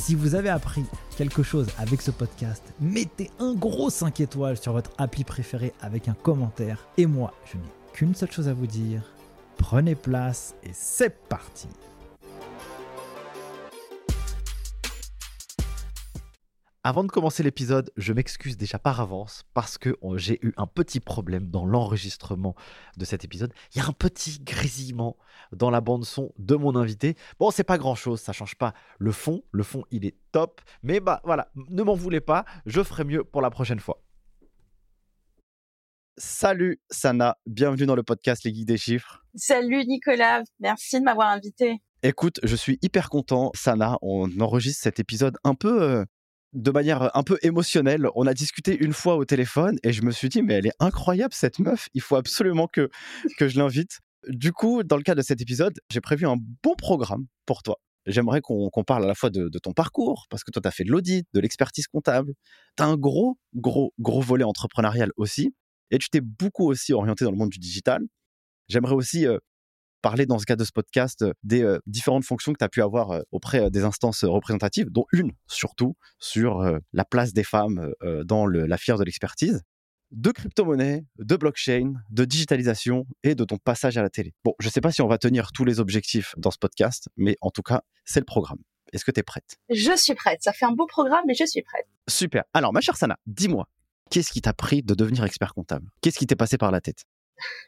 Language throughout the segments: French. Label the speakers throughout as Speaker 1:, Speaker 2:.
Speaker 1: Si vous avez appris quelque chose avec ce podcast, mettez un gros 5 étoiles sur votre appli préféré avec un commentaire. Et moi, je n'ai qu'une seule chose à vous dire. Prenez place et c'est parti Avant de commencer l'épisode, je m'excuse déjà par avance parce que oh, j'ai eu un petit problème dans l'enregistrement de cet épisode. Il y a un petit grésillement dans la bande son de mon invité. Bon, c'est pas grand chose, ça change pas le fond. Le fond, il est top. Mais bah voilà, ne m'en voulez pas, je ferai mieux pour la prochaine fois. Salut Sana, bienvenue dans le podcast Les Guides des Chiffres.
Speaker 2: Salut Nicolas, merci de m'avoir invité.
Speaker 1: Écoute, je suis hyper content, Sana. On enregistre cet épisode un peu euh, de manière un peu émotionnelle. On a discuté une fois au téléphone et je me suis dit, mais elle est incroyable cette meuf, il faut absolument que, que je l'invite. Du coup, dans le cadre de cet épisode, j'ai prévu un bon programme pour toi. J'aimerais qu'on parle à la fois de, ton parcours, parce que toi, tu as fait de l'audit, de l'expertise comptable. Tu as un gros, gros, gros volet entrepreneurial aussi. Et tu t'es beaucoup aussi orienté dans le monde du digital. J'aimerais aussi euh, parler dans ce cas de ce podcast euh, des euh, différentes fonctions que tu as pu avoir euh, auprès des instances représentatives, dont une surtout sur la place des femmes dans la fière de l'expertise, de crypto-monnaie, de blockchain, de digitalisation et de ton passage à la télé. Bon, je ne sais pas si on va tenir tous les objectifs dans ce podcast, mais en tout cas, c'est le programme. Est-ce que tu es prête?
Speaker 2: Je suis prête. Ça fait un beau programme, mais je suis prête.
Speaker 1: Super. Alors, ma chère Sana, dis-moi, qu'est-ce qui t'a pris de devenir expert comptable? Qu'est-ce qui t'est passé par la tête?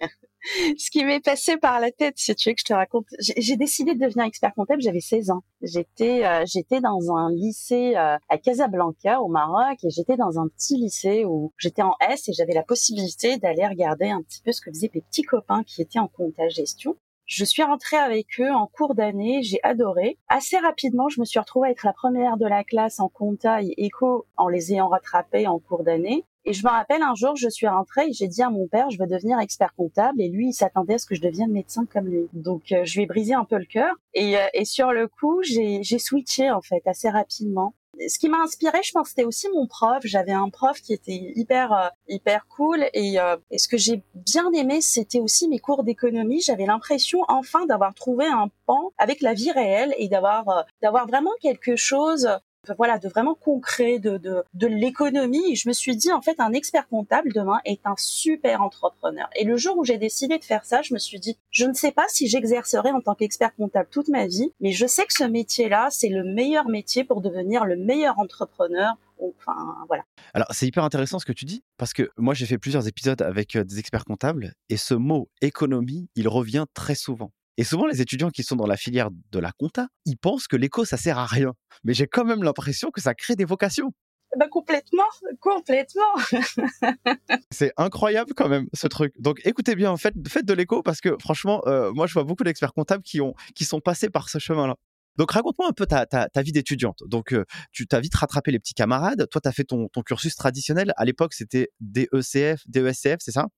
Speaker 2: ce qui m'est passé par la tête, si tu veux que je te raconte, j'ai décidé de devenir expert comptable, j'avais 16 ans. J'étais euh, j'étais dans un lycée euh, à Casablanca au Maroc et j'étais dans un petit lycée où j'étais en S et j'avais la possibilité d'aller regarder un petit peu ce que faisaient mes petits copains qui étaient en compta gestion. Je suis rentrée avec eux en cours d'année, j'ai adoré. Assez rapidement, je me suis retrouvée à être la première de la classe en compta et éco en les ayant rattrapés en cours d'année. Et je me rappelle un jour, je suis rentrée et j'ai dit à mon père, je veux devenir expert comptable. Et lui, il s'attendait à ce que je devienne médecin comme lui. Donc, euh, je lui ai brisé un peu le cœur. Et, euh, et sur le coup, j'ai switché en fait assez rapidement. Ce qui m'a inspiré, je pense, c'était aussi mon prof. J'avais un prof qui était hyper euh, hyper cool et, et ce que j'ai bien aimé, c'était aussi mes cours d'économie. J'avais l'impression enfin d'avoir trouvé un pan avec la vie réelle et d'avoir d'avoir vraiment quelque chose voilà, de vraiment concret, de, de, de l'économie. Je me suis dit, en fait, un expert comptable demain est un super entrepreneur. Et le jour où j'ai décidé de faire ça, je me suis dit, je ne sais pas si j'exercerai en tant qu'expert comptable toute ma vie, mais je sais que ce métier-là, c'est le meilleur métier pour devenir le meilleur entrepreneur Enfin, voilà.
Speaker 1: Alors, c'est hyper intéressant ce que tu dis, parce que moi, j'ai fait plusieurs épisodes avec euh, des experts comptables, et ce mot économie, il revient très souvent. Et souvent, les étudiants qui sont dans la filière de la compta, ils pensent que l'éco, ça sert à rien. Mais j'ai quand même l'impression que ça crée des vocations.
Speaker 2: Bah complètement, complètement.
Speaker 1: c'est incroyable quand même ce truc. Donc écoutez bien, faites, faites de l'éco parce que franchement, euh, moi je vois beaucoup d'experts comptables qui, ont, qui sont passés par ce chemin-là. Donc raconte-moi un peu ta, ta, ta vie d'étudiante. Donc euh, tu t'as vite rattrapé les petits camarades. Toi, tu as fait ton, ton cursus traditionnel. À l'époque, c'était DECF, DESCF, c'est ça?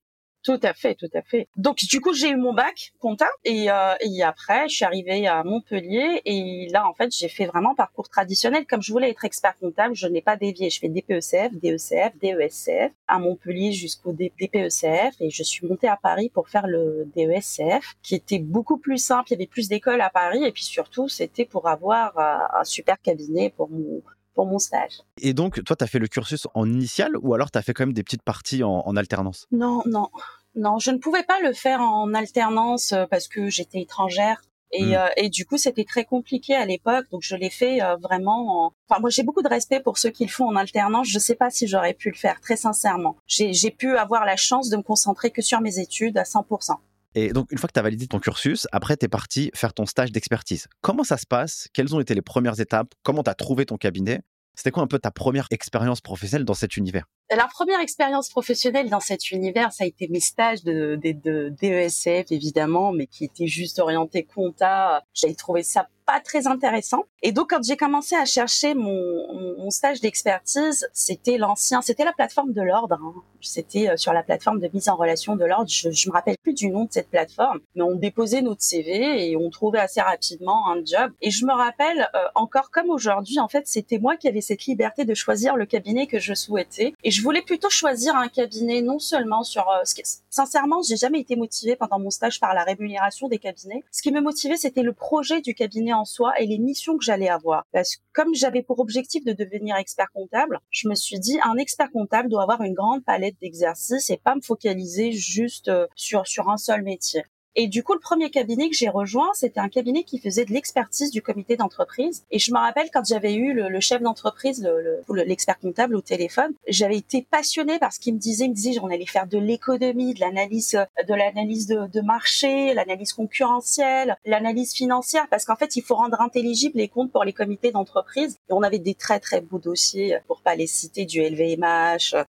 Speaker 2: Tout à fait, tout à fait. Donc du coup j'ai eu mon bac compta et, euh, et après je suis arrivée à Montpellier et là en fait j'ai fait vraiment parcours traditionnel. Comme je voulais être expert comptable, je n'ai pas dévié, je fais DPECF, DECF, DESCF à Montpellier jusqu'au DPECF et je suis montée à Paris pour faire le DESCF qui était beaucoup plus simple, il y avait plus d'écoles à Paris et puis surtout c'était pour avoir euh, un super cabinet pour mon pour mon stage.
Speaker 1: Et donc, toi, tu as fait le cursus en initial ou alors tu as fait quand même des petites parties en, alternance?
Speaker 2: Non, non. Non, je ne pouvais pas le faire en alternance euh, parce que j'étais étrangère. Et, hmm. euh, et, du coup, c'était très compliqué à l'époque, donc je l'ai fait euh, vraiment. En... Enfin, moi, j'ai beaucoup de respect pour ceux qui le font en alternance. Je ne sais pas si j'aurais pu le faire, très sincèrement. J'ai pu avoir la chance de me concentrer que sur mes études à 100%.
Speaker 1: Et donc, une fois que tu as validé ton cursus, après, tu es parti faire ton stage d'expertise. Comment ça se passe? Quelles ont été les premières étapes? Comment tu as trouvé ton cabinet? C'était quoi un peu ta première expérience professionnelle dans cet univers?
Speaker 2: La première expérience professionnelle dans cet univers, ça a été mes stages de, de, de DESF, évidemment, mais qui étaient juste orientés compta. J'avais trouvé ça pas très intéressant. Et donc, quand j'ai commencé à chercher mon, mon stage d'expertise, c'était l'ancien, c'était la plateforme de l'ordre. Hein. C'était euh, sur la plateforme de mise en relation de l'ordre. Je, je me rappelle plus du nom de cette plateforme, mais on déposait notre CV et on trouvait assez rapidement un job. Et je me rappelle euh, encore comme aujourd'hui, en fait, c'était moi qui avais cette liberté de choisir le cabinet que je souhaitais. Je voulais plutôt choisir un cabinet non seulement sur euh, ce qui, sincèrement, j'ai jamais été motivée pendant mon stage par la rémunération des cabinets. Ce qui me motivait, c'était le projet du cabinet en soi et les missions que j'allais avoir. Parce que comme j'avais pour objectif de devenir expert comptable, je me suis dit un expert comptable doit avoir une grande palette d'exercices et pas me focaliser juste euh, sur sur un seul métier. Et du coup, le premier cabinet que j'ai rejoint, c'était un cabinet qui faisait de l'expertise du comité d'entreprise. Et je me rappelle quand j'avais eu le, chef d'entreprise, l'expert le, comptable au téléphone, j'avais été passionnée par ce qu'il me disait. Il me disait j'en allais faire de l'économie, de l'analyse, de l'analyse de, de marché, l'analyse concurrentielle, l'analyse financière, parce qu'en fait, il faut rendre intelligibles les comptes pour les comités d'entreprise. Et on avait des très très beaux dossiers, pour pas les citer, du LVMH, euh,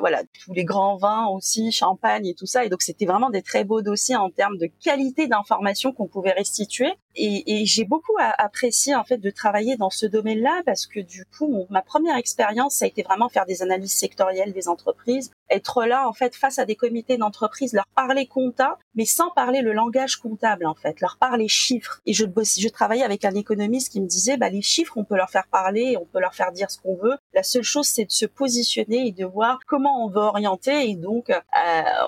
Speaker 2: voilà, tous les grands vins aussi, champagne et tout ça. Et donc c'était vraiment des très beaux dossiers en termes de qualité d'information qu'on pouvait restituer. Et, j'ai beaucoup apprécié en fait de travailler dans ce domaine-là parce que du coup, ma première expérience, ça a été vraiment faire des analyses sectorielles des entreprises, être là en fait face à des comités d'entreprise, leur parler compta, mais sans parler le langage comptable en fait, leur parler chiffres. Et je, je travaillais avec un économiste qui me disait, bah les chiffres, on peut leur faire parler, on peut leur faire dire ce qu'on veut. La seule chose, c'est de se positionner et de voir comment on veut orienter. Et donc, euh,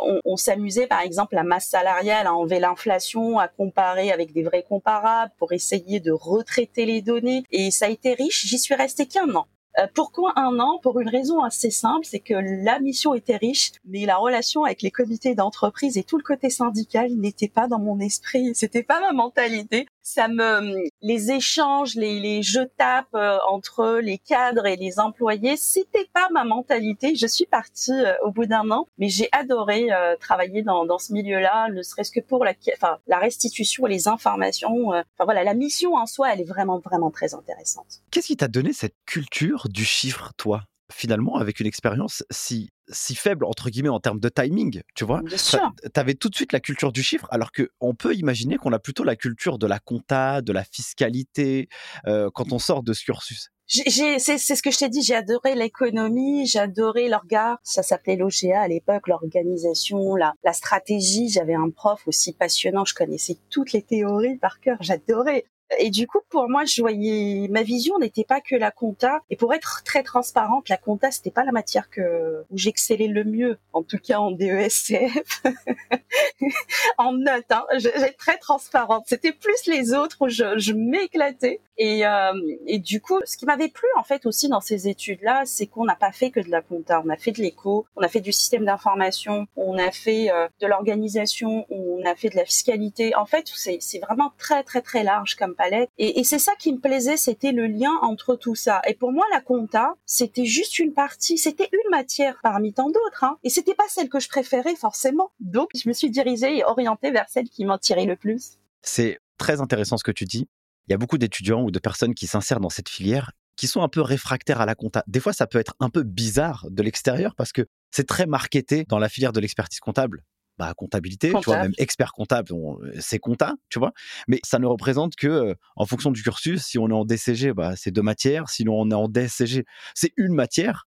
Speaker 2: on, on s'amusait par exemple la masse salariale à enlever l'inflation, à comparer avec des vrais comparables pour essayer de retraiter les données. Et ça a été riche. J'y suis restée qu'un an. Euh, pourquoi un an Pour une raison assez simple, c'est que la mission était riche, mais la relation avec les comités d'entreprise et tout le côté syndical n'était pas dans mon esprit, c'était pas ma mentalité ça me les échanges, les, jeux tapes euh, entre les cadres et les employés, c'était pas ma mentalité. Je suis partie euh, au bout d'un an, mais j'ai adoré euh, travailler dans, dans ce milieu-là, ne serait-ce que pour la, enfin, la restitution les informations. enfin voilà, la mission en soi, elle est vraiment vraiment très intéressante.
Speaker 1: Qu'est-ce qui t'a donné cette culture du chiffre, toi? Finalement, avec une expérience si si faible entre guillemets en termes de timing, tu vois? Tu avais tout de suite la culture du chiffre, alors que on peut imaginer qu'on a plutôt la culture de la compta, de la fiscalité euh, quand on sort de ce cursus.
Speaker 2: C'est ce que je t'ai dit, j'ai adoré l'économie, j'ai adoré l'orga, ça s'appelait l'OGA à l'époque, l'organisation, la, la stratégie. J'avais un prof aussi passionnant, je connaissais toutes les théories par cœur, j'adorais. Et du coup, pour moi, je voyais ma vision n'était pas que la compta. Et pour être très transparente, la compta c'était pas la matière que où j'excellais le mieux, en tout cas en DESCF, en notes. Hein. J'étais très transparente. C'était plus les autres où je, je m'éclatais. Et, euh, et du coup, ce qui m'avait plu en fait aussi dans ces études-là, c'est qu'on n'a pas fait que de la compta. On a fait de l'éco, on a fait du système d'information, on a fait euh, de l'organisation, on a fait de la fiscalité. En fait, c'est vraiment très très très large comme et c'est ça qui me plaisait, c'était le lien entre tout ça. Et pour moi, la compta, c'était juste une partie, c'était une matière parmi tant d'autres. Hein. Et c'était pas celle que je préférais forcément. Donc, je me suis dirigée et orientée vers celle qui m'en tirait le plus.
Speaker 1: C'est très intéressant ce que tu dis il y a beaucoup d'étudiants ou de personnes qui s'insèrent dans cette filière qui sont un peu réfractaires à la compta. Des fois, ça peut être un peu bizarre de l'extérieur parce que c'est très marketé dans la filière de l'expertise comptable. Bah, comptabilité, tu vois, même expert comptable, c'est compta, tu vois. Mais ça ne représente que, euh, en fonction du cursus, si on est en DCG, bah, c'est deux matières. Si on est en DSCG, c'est une matière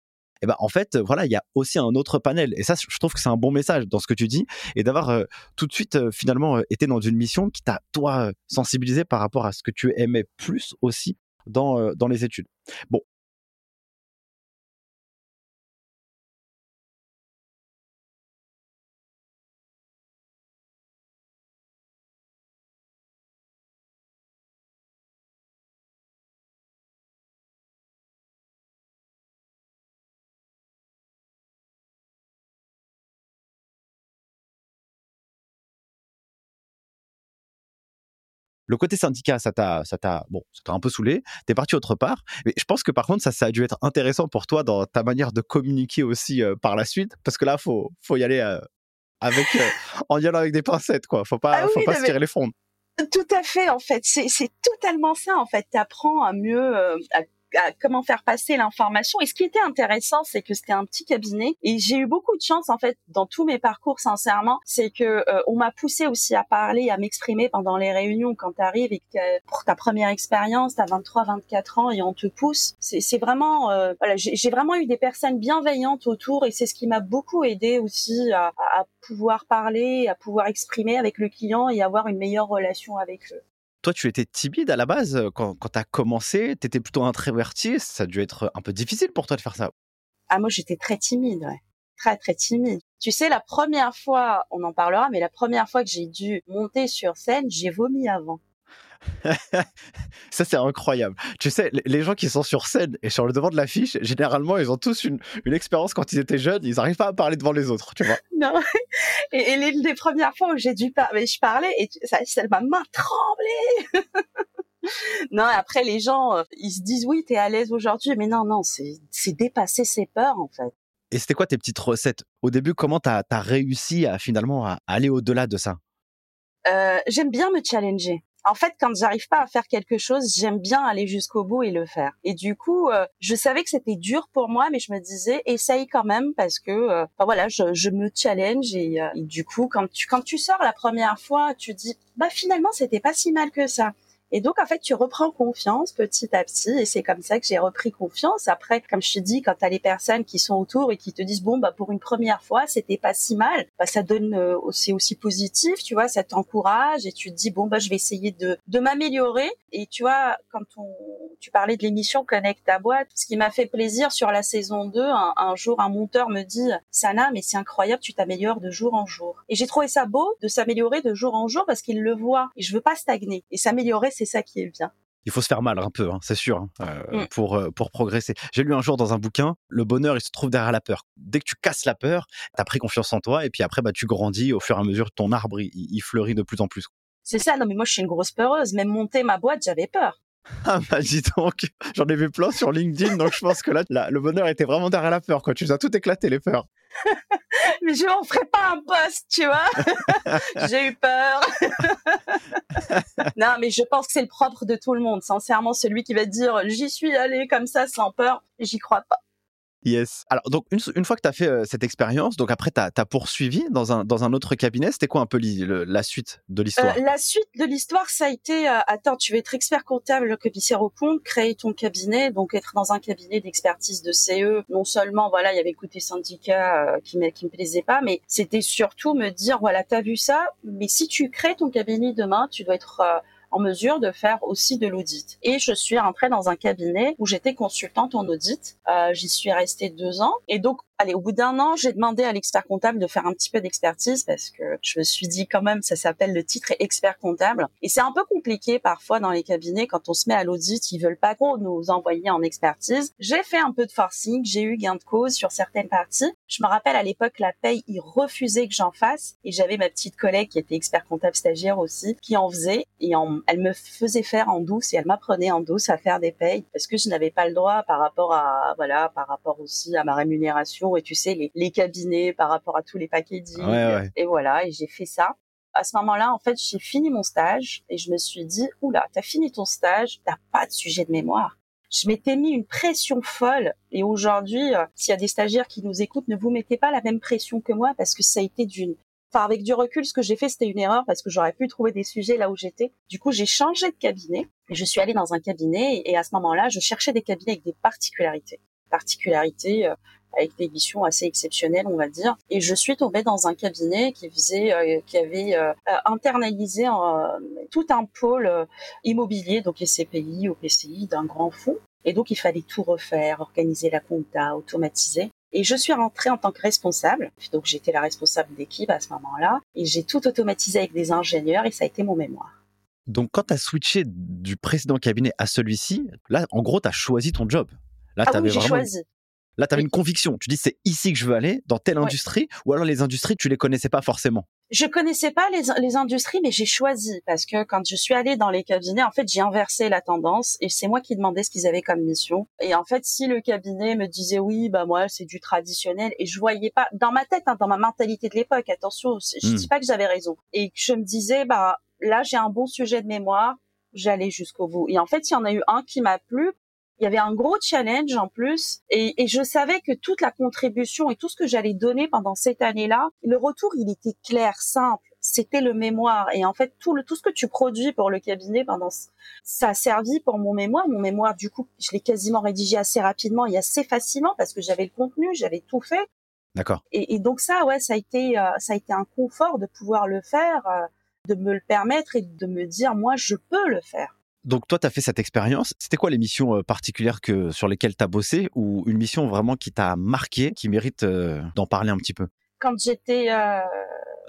Speaker 1: et ben en fait voilà il y a aussi un autre panel et ça je trouve que c'est un bon message dans ce que tu dis et d'avoir euh, tout de suite euh, finalement euh, été dans une mission qui t'a toi sensibilisé par rapport à ce que tu aimais plus aussi dans dans les études. Bon, Le côté syndicat, ça t'a, ça t'a, bon, ça t'a un peu saoulé. T'es parti autre part. Mais je pense que par contre, ça, ça a dû être intéressant pour toi dans ta manière de communiquer aussi euh, par la suite, parce que là, faut, faut y aller. Euh, avec, en y allant avec des pincettes, quoi. Faut pas, ah faut pas se tirer les fonds.
Speaker 2: Tout à fait, en fait. C'est totalement ça, en fait. Tu apprends à mieux, à comment faire passer l'information. Et ce qui était intéressant, c'est que c'était un petit cabinet et j'ai eu beaucoup de chance en fait dans tous mes parcours, sincèrement, c'est que euh, on m'a poussé aussi à parler, à m'exprimer pendant les réunions quand tu arrives et que pour ta première expérience, tu as 23, 24 ans et on te pousse. C'est vraiment, euh, voilà, j'ai vraiment eu des personnes bienveillantes autour et c'est ce qui m'a beaucoup aidé aussi à, à pouvoir parler, à pouvoir exprimer avec le client et avoir une meilleure relation avec eux.
Speaker 1: Toi, tu étais timide à la base quand, quand tu as commencé, tu étais plutôt introverti, ça a dû être un peu difficile pour toi de faire ça.
Speaker 2: Ah, moi, j'étais très timide. Très, très timide. Tu sais, la première fois, on en parlera, mais la première fois que j'ai dû monter sur scène, j'ai vomi avant.
Speaker 1: ça, c'est incroyable. Tu sais, les gens qui sont sur scène et sur le devant de l'affiche, généralement, ils ont tous une, une expérience quand ils étaient jeunes. Ils n'arrivent pas à parler devant les autres, tu vois.
Speaker 2: Non. Et, l'une des premières fois où j'ai dû parler, je parlais et ça, ça ma main tremblait. non, après, les gens, euh, ils se disent oui, t'es à l'aise aujourd'hui. Mais non, non, c'est dépasser ses peurs, en fait.
Speaker 1: Et c'était quoi tes petites recettes? Au début, comment t'as as réussi à finalement à aller au-delà de ça?
Speaker 2: Euh, J'aime bien me challenger en fait, quand j'arrive pas à faire quelque chose, j'aime bien aller jusqu'au bout et le faire. Et du coup, euh, je savais que c'était dur pour moi, mais je me disais, essaye quand même parce que, euh, voilà, je, je, me challenge et, euh, et, du coup, quand tu quand tu sors la première fois, tu dis, bah finalement, c'était pas si mal que ça. Et donc, en fait, tu reprends confiance petit à petit. Et c'est comme ça que j'ai repris confiance. Après, comme je te dis, quand tu as les personnes qui sont autour et qui te disent, bon, bah, pour une première fois, c'était pas si mal, bah, ça donne, euh, c'est aussi positif, tu vois, ça t'encourage et tu te dis, bon, bah, je vais essayer de, de m'améliorer. Et tu vois, quand on, tu parlais de l'émission Connect ta boîte, ce qui m'a fait plaisir sur la saison 2, un, un jour, un monteur me dit, Sana, mais c'est incroyable, tu t'améliores de jour en jour. Et j'ai trouvé ça beau de s'améliorer de jour en jour parce qu'il le voit. Et je veux pas stagner. Et s'améliorer, c'est ça qui est bien.
Speaker 1: Il faut se faire mal un peu, hein, c'est sûr, hein, euh, mm. pour, euh, pour progresser. J'ai lu un jour dans un bouquin, le bonheur, il se trouve derrière la peur. Dès que tu casses la peur, tu as pris confiance en toi, et puis après, bah, tu grandis au fur et à mesure, ton arbre, il, fleurit de plus en plus.
Speaker 2: C'est ça, non mais moi je suis une grosse peureuse. Même monter ma boîte, j'avais peur.
Speaker 1: Ah bah dis donc, j'en ai vu plein sur LinkedIn, donc je pense que là, le bonheur était vraiment derrière la peur, quoi. Tu as tout éclaté, les peurs.
Speaker 2: mais je n'en ferai pas un poste, tu vois. J'ai eu peur. non, mais je pense que c'est le propre de tout le monde. Sincèrement, celui qui va dire j'y suis allé comme ça sans peur, j'y crois pas.
Speaker 1: Yes. Alors, donc, une, fois que tu as fait euh, cette expérience, donc après, tu as, poursuivi dans un, dans un autre cabinet. C'était quoi un peu la suite de l'histoire?
Speaker 2: euh, La suite de l'histoire, ça a été euh, attends, tu veux être expert comptable, commissaire au compte, créer ton cabinet, donc être dans un cabinet d'expertise de CE. Non seulement, voilà, il y avait le côté syndicat qui, me, qui me plaisait pas, mais c'était surtout me dire voilà, tu as vu ça, mais si tu crées ton cabinet demain, tu dois être en mesure de faire aussi de l'audit. Et je suis rentrée dans un cabinet où j'étais consultante en audit. Euh, J'y suis restée deux ans. Et donc, allez, au bout d'un an, j'ai demandé à l'expert comptable de faire un petit peu d'expertise parce que je me suis dit quand même, ça s'appelle le titre expert comptable. Et c'est un peu compliqué parfois dans les cabinets quand on se met à l'audit, ils veulent pas trop nous envoyer en expertise. J'ai fait un peu de forcing, j'ai eu gain de cause sur certaines parties. Je me rappelle à l'époque, la paye, ils refusaient que j'en fasse. Et j'avais ma petite collègue qui était expert comptable stagiaire aussi, qui en faisait. Et elle me faisait faire en douce et elle m'apprenait en douce à faire des payes parce que je n'avais pas le droit par rapport à, voilà, par rapport aussi à ma rémunération et tu sais les, cabinets par rapport à tous les paquets et voilà et j'ai fait ça à ce moment-là, en fait, j'ai fini mon stage et je me suis dit, oula, t'as fini ton stage, t'as pas de sujet de mémoire. Je m'étais mis une pression folle et aujourd'hui, euh, s'il y a des stagiaires qui nous écoutent, ne vous mettez pas la même pression que moi parce que ça a été d'une, enfin avec du recul, ce que j'ai fait, c'était une erreur parce que j'aurais pu trouver des sujets là où j'étais. Du coup, j'ai changé de cabinet et je suis allée dans un cabinet et à ce moment-là, je cherchais des cabinets avec des particularités particularités euh, avec des missions assez exceptionnelles, on va dire. Et je suis tombée dans un cabinet qui faisait, euh, qui avait euh, internalisé tout un pôle immobilier, donc les CPI ou PCI d'un grand fonds. Et donc il fallait tout refaire, organiser la compta, automatiser. Et je suis rentrée en tant que responsable. Donc j'étais la responsable d'équipe à ce moment-là. Et j'ai tout automatisé avec des ingénieurs et ça a été mon mémoire.
Speaker 1: Donc quand tu as switché du précédent cabinet à celui-ci, là en gros tu as choisi ton job.
Speaker 2: Là, ah oui, j'ai choisi.
Speaker 1: Là, tu avais une conviction. Tu dis, c'est ici que je veux aller, dans telle industrie, ou alors les industries, tu les connaissais pas forcément?
Speaker 2: je connaissais pas les, les industries, mais j'ai choisi parce que quand je suis allée dans les cabinets, en fait, j'ai inversé la tendance et c'est moi qui demandais ce qu'ils avaient comme mission. Et en fait, si le cabinet me disait oui, bah moi c'est du traditionnel et je voyais pas dans ma tête, hein, dans ma mentalité de l'époque, attention, je hmm. dis pas que j'avais raison et je me disais bah là j'ai un bon sujet de mémoire, j'allais jusqu'au bout. Et en fait, il y en a eu un qui m'a plu il y avait un gros challenge en plus et, et, je savais que toute la contribution et tout ce que j'allais donner pendant cette année-là, le retour il était clair, simple. C'était le mémoire et en fait tout le tout ce que tu produis pour le cabinet pendant ça a servi pour mon mémoire. Mon mémoire du coup je l'ai quasiment rédigé assez rapidement et assez facilement parce que j'avais le contenu, j'avais tout fait.
Speaker 1: D'accord.
Speaker 2: Et, et, donc ça ouais ça a été euh, ça a été un confort de pouvoir le faire, euh, de me le permettre et de me dire moi je peux le faire.
Speaker 1: Donc toi, tu as fait cette expérience. C'était quoi les missions euh, particulières que, sur lesquelles tu as bossé ou une mission vraiment qui t'a marqué, qui mérite euh, d'en parler un petit peu?
Speaker 2: Quand j'étais... Euh,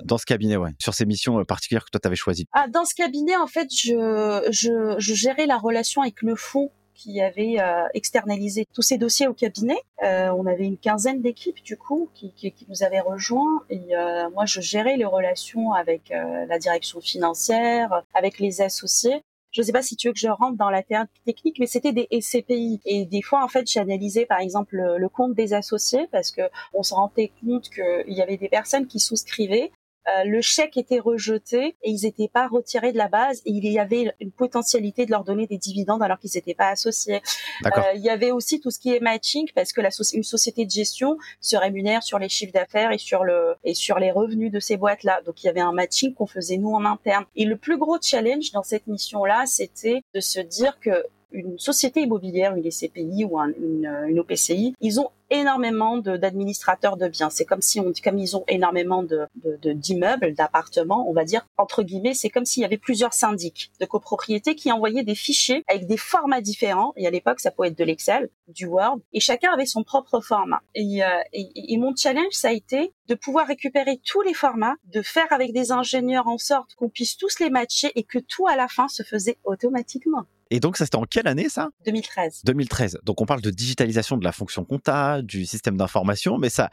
Speaker 1: dans ce cabinet, ouais. Sur ces missions particulières que toi, tu avais choisies.
Speaker 2: Ah, dans ce cabinet, en fait, je, je, je gérais la relation avec le fonds qui avait externalisé tous ces dossiers au cabinet. on avait une quinzaine d'équipes du coup qui, qui, qui, nous avaient rejoints et moi je gérais les relations avec la direction financière, avec les associés je sais pas si tu veux que je rentre dans la technique, mais c'était des SCPI. Et des fois, en fait, j'ai analysé, par exemple, le, compte des associés parce que on se rendait compte qu'il y avait des personnes qui souscrivaient euh, le chèque était rejeté et ils n'étaient pas retirés de la base et il y avait une potentialité de leur donner des dividendes alors qu'ils n'étaient pas associés. Euh, il y avait aussi tout ce qui est matching parce que la une société de gestion se rémunère sur les chiffres d'affaires et sur le et sur les revenus de ces boîtes là. Donc il y avait un matching qu'on faisait nous en interne. Et le plus gros challenge dans cette mission là, c'était de se dire que une société immobilière, une SCPI ou une, une OPCI, ils ont énormément d'administrateurs de, biens. C'est comme si on comme ils ont énormément de d'immeubles, d'appartements, on va dire entre guillemets, c'est comme s'il y avait plusieurs syndics de copropriété qui envoyaient des fichiers avec des formats différents. Et à l'époque, ça pouvait être de l'Excel, du Word, et chacun avait son propre format. Et, euh, et mon challenge, ça a été de pouvoir récupérer tous les formats, de faire avec des ingénieurs en sorte qu'on puisse tous les matcher et que tout à la fin se faisait automatiquement.
Speaker 1: Et donc, ça, c'était en quelle année, ça?
Speaker 2: 2013.
Speaker 1: 2013. Donc, on parle de digitalisation de la fonction compta, du système d'information, mais ça,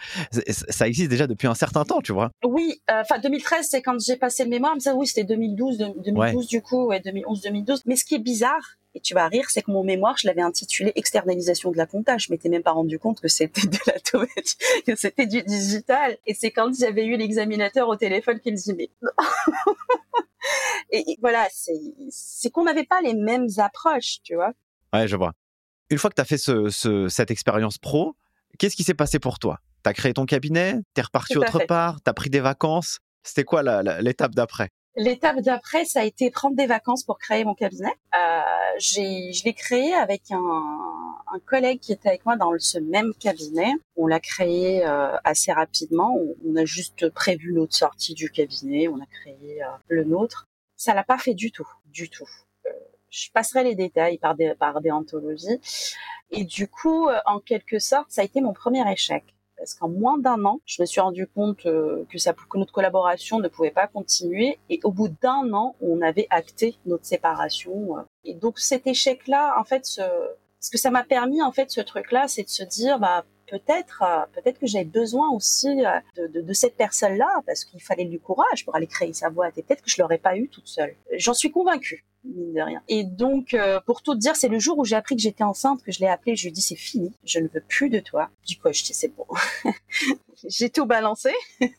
Speaker 1: ça existe déjà depuis un certain temps, tu vois.
Speaker 2: Oui, euh, enfin, 2013, c'est quand j'ai passé le mémoire, mais ça, oui, c'était 2012, 2012 du coup, ouais, 2011-2012. Mais ce qui est bizarre, et tu vas rire, c'est que mon mémoire, je l'avais intitulé externalisation de la compta. Je m'étais même pas rendu compte que c'était de la que c'était du digital. Et c'est quand j'avais eu l'examinateur au téléphone qu'il me dit, mais et, voilà, c'est qu'on n'avait pas les mêmes approches, tu vois.
Speaker 1: Ouais, je vois. Une fois que tu as fait ce, cette expérience pro, qu'est-ce qui s'est passé pour toi? Tu as créé ton cabinet, tu es reparti autre part, tu as pris des vacances? C'était quoi l'étape d'après?
Speaker 2: L'étape d'après, ça a été prendre des vacances pour créer mon cabinet. Euh, je l'ai créé avec un, un, collègue qui était avec moi dans ce même cabinet. On l'a créé euh, assez rapidement. On, a juste prévu notre sortie du cabinet. On a créé euh, le nôtre. Ça l'a pas fait du tout, du tout. Euh, je passerai les détails par des, par des anthologies. Et du coup, en quelque sorte, ça a été mon premier échec parce qu'en moins d'un an, je me suis rendu compte euh, que, notre collaboration ne pouvait pas continuer. Et au bout d'un an, on avait acté notre séparation. Euh. Et donc cet échec-là, en fait, ce, que ça m'a permis, en fait, ce truc-là, c'est de se dire, bah peut-être, euh, peut-être que j'avais besoin aussi de, de, de cette personne-là, parce qu'il fallait du courage pour aller créer sa boîte. Et peut-être que je l'aurais pas eu toute seule. J'en suis convaincue mine de rien. Et donc, euh, pour tout dire, c'est le jour où j'ai appris que j'étais enceinte que je l'ai appelé. Je lui ai dit, c'est fini, je ne veux plus de toi. Du coup, je dis, c'est bon. j'ai tout balancé.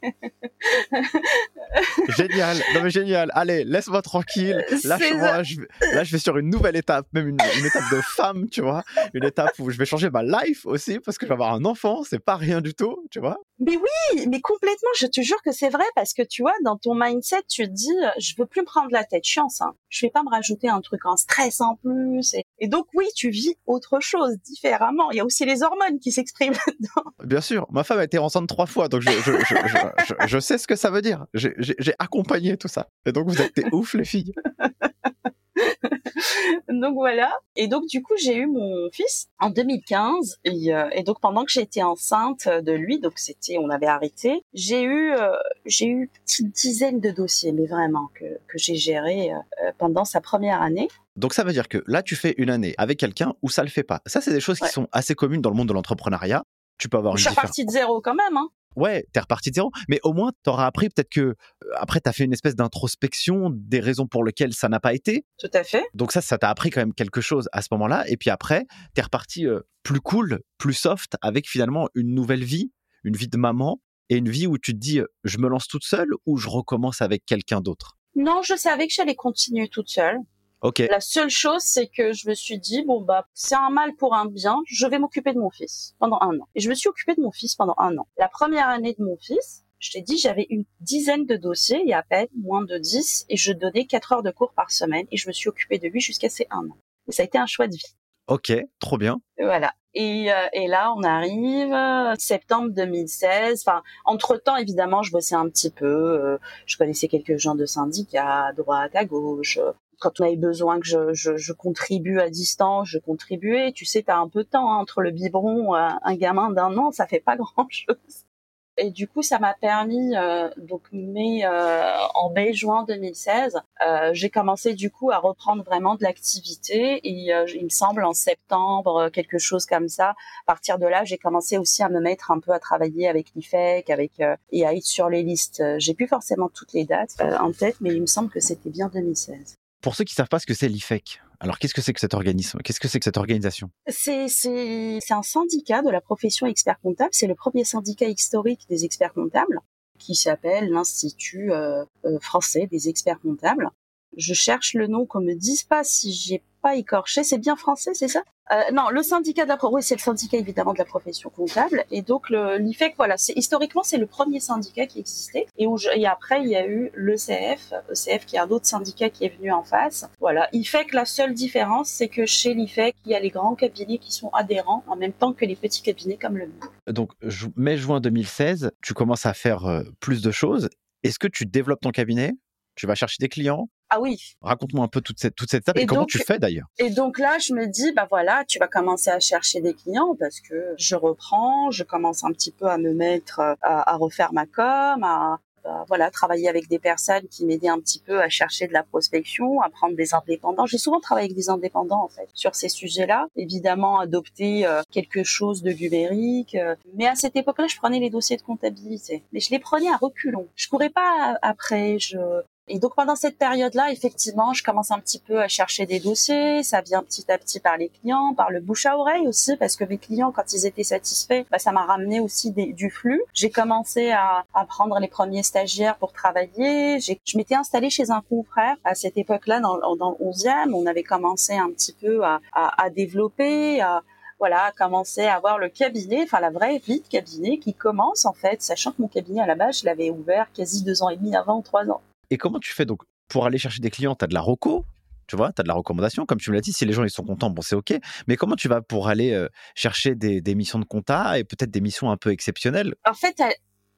Speaker 1: génial, non mais génial. Allez, laisse-moi tranquille. Lâche-moi. Je... Là, je vais sur une nouvelle étape, même une, étape de femme, tu vois. Une étape où je vais changer ma life aussi parce que je vais avoir un enfant. C'est pas rien du tout, tu vois.
Speaker 2: Mais oui, mais complètement. Je te jure que c'est vrai parce que tu vois, dans ton mindset, tu te dis, je veux plus me prendre la tête. Je suis enceinte. Je vais pas me rajouter un truc en stress en plus. Et, donc oui, tu vis autre chose différemment. Il y a aussi les hormones qui s'expriment là-dedans.
Speaker 1: Bien sûr. Ma femme a été enceinte trois fois, donc je, je, je, je sais ce que ça veut dire. J'ai accompagné tout ça. Et donc vous êtes des ouf les filles.
Speaker 2: donc voilà. Et donc du coup, j'ai eu mon fils en 2015 euh, et, donc pendant que j'étais enceinte de lui, donc c'était, on avait arrêté, j'ai eu, euh, j'ai eu une petite dizaine de dossiers, mais vraiment que, que j'ai géré euh, pendant sa première année.
Speaker 1: Donc ça veut dire que là, tu fais une année avec quelqu'un où ça le fait pas. Ça, c'est des choses qui sont assez communes dans le monde de l'entrepreneuriat tu peux avoir
Speaker 2: Je
Speaker 1: une
Speaker 2: suis reparti de zéro quand même. Hein.
Speaker 1: Ouais, t'es reparti de zéro. Mais au moins, t'auras appris peut-être que, euh, après, t'as fait une espèce d'introspection des raisons pour lesquelles ça n'a pas été.
Speaker 2: Tout à fait.
Speaker 1: Donc ça, ça t'a appris quand même quelque chose à ce moment-là. Et puis après, t'es reparti euh, plus cool, plus soft, avec finalement une nouvelle vie, une vie de maman, et une vie où tu te dis, euh, je me lance toute seule ou je recommence avec quelqu'un d'autre?
Speaker 2: Non, je savais que j'allais continuer toute seule.
Speaker 1: Ok.
Speaker 2: La seule chose, c'est que je me suis dit, bon, bah, c'est un mal pour un bien, je vais m'occuper de mon fils pendant un an. Et je me suis occupée de mon fils pendant un an. La première année de mon fils, je t'ai dit, j'avais une dizaine de dossiers, et à peine moins de dix, et je donnais quatre heures de cours par semaine, et je me suis occupée de lui jusqu'à ces un an. Et ça a été un choix de vie.
Speaker 1: Ok, trop bien.
Speaker 2: Voilà. Et, euh, et là, on arrive euh, septembre 2016. Enfin, entre temps, évidemment, je bossais un petit peu. euh, je connaissais quelques gens de syndicats, à droite, à gauche. Quand on avait besoin que je, je, je contribue à distance, je contribuais. Tu sais, t'as un peu de temps hein, entre le biberon, euh, un gamin d'un an, ça fait pas grand chose. Et du coup, ça m'a permis, euh, donc mai, euh, en mai-juin 2016, euh, j'ai commencé du coup à reprendre vraiment de l'activité. Et euh, il me semble en septembre, euh, quelque chose comme ça. À partir de là, j'ai commencé aussi à me mettre un peu à travailler avec l'IFEC, avec et à être sur les listes. J'ai plus forcément toutes les dates en tête, mais il me semble que c'était bien 2016.
Speaker 1: Pour ceux qui savent pas ce que c'est l'IFEC, alors qu'est-ce que c'est que cet organisme? Qu'est-ce que c'est que cette organisation?
Speaker 2: C'est un syndicat de la profession expert comptable. C'est le premier syndicat historique des experts comptables qui s'appelle l'Institut euh, euh, français des experts comptables. Je cherche le nom qu'on me dise pas si j'ai pas écorché. C'est bien français, c'est ça? Euh, Non, le syndicat de la pro- oui, c'est le syndicat évidemment de la profession comptable. Et donc l'IFEC, voilà, c'est historiquement c'est le premier syndicat qui existait. Et, et après il y a eu l'ECF, ECF qui est un autre syndicat qui est venu en face. Voilà, IFEC, la seule différence, c'est que chez l'IFEC, il y a les grands cabinets qui sont adhérents en même temps que les petits cabinets comme le mien.
Speaker 1: Donc, ju- mai-juin 2016, tu commences à faire euh, plus de choses. Est-ce que tu développes ton cabinet? Tu vas chercher des clients
Speaker 2: Ah oui,
Speaker 1: Raconte-moi un peu toute cette, toute cette étape et,
Speaker 2: Et
Speaker 1: comment tu fais d'ailleurs.
Speaker 2: Et donc là, je me dis, bah voilà, tu vas commencer à chercher des clients parce que je reprends, je commence un petit peu à me mettre euh, à, à refaire ma com, à à, voilà travailler avec des personnes qui m'aidaient un petit peu à chercher de la prospection, à prendre des indépendants. J'ai souvent travaillé avec des indépendants en fait sur ces sujets-là. Évidemment, adopter euh, quelque chose de numérique, euh, mais à cette époque-là, je prenais les dossiers de comptabilité, mais je les prenais à reculons. Je courais pas après, je et donc pendant cette période-là, effectivement, je commence un petit peu à chercher des dossiers. Ça vient petit à petit par les clients, par le bouche à oreille aussi, parce que mes clients, quand ils étaient satisfaits, bah, ça m'a ramené aussi du flux. J'ai commencé à, à prendre les premiers stagiaires pour travailler. Je m'étais installée chez un confrère à cette époque-là, dans, dans le 11e. On avait commencé un petit peu à, à, à développer, à, voilà, commencer à avoir le cabinet, enfin la vraie vie de cabinet qui commence en fait, sachant que mon cabinet à la base, je l'avais ouvert quasi deux ans et demi avant, trois ans.
Speaker 1: Et comment tu fais donc pour aller chercher des clients Tu as de la reco, tu vois, tu as de la recommandation. Comme tu me l'as dit, si les gens ils sont contents, bon, c'est OK. Mais comment tu vas pour aller euh, chercher des, missions de compta et peut-être des missions un peu exceptionnelles?
Speaker 2: En fait,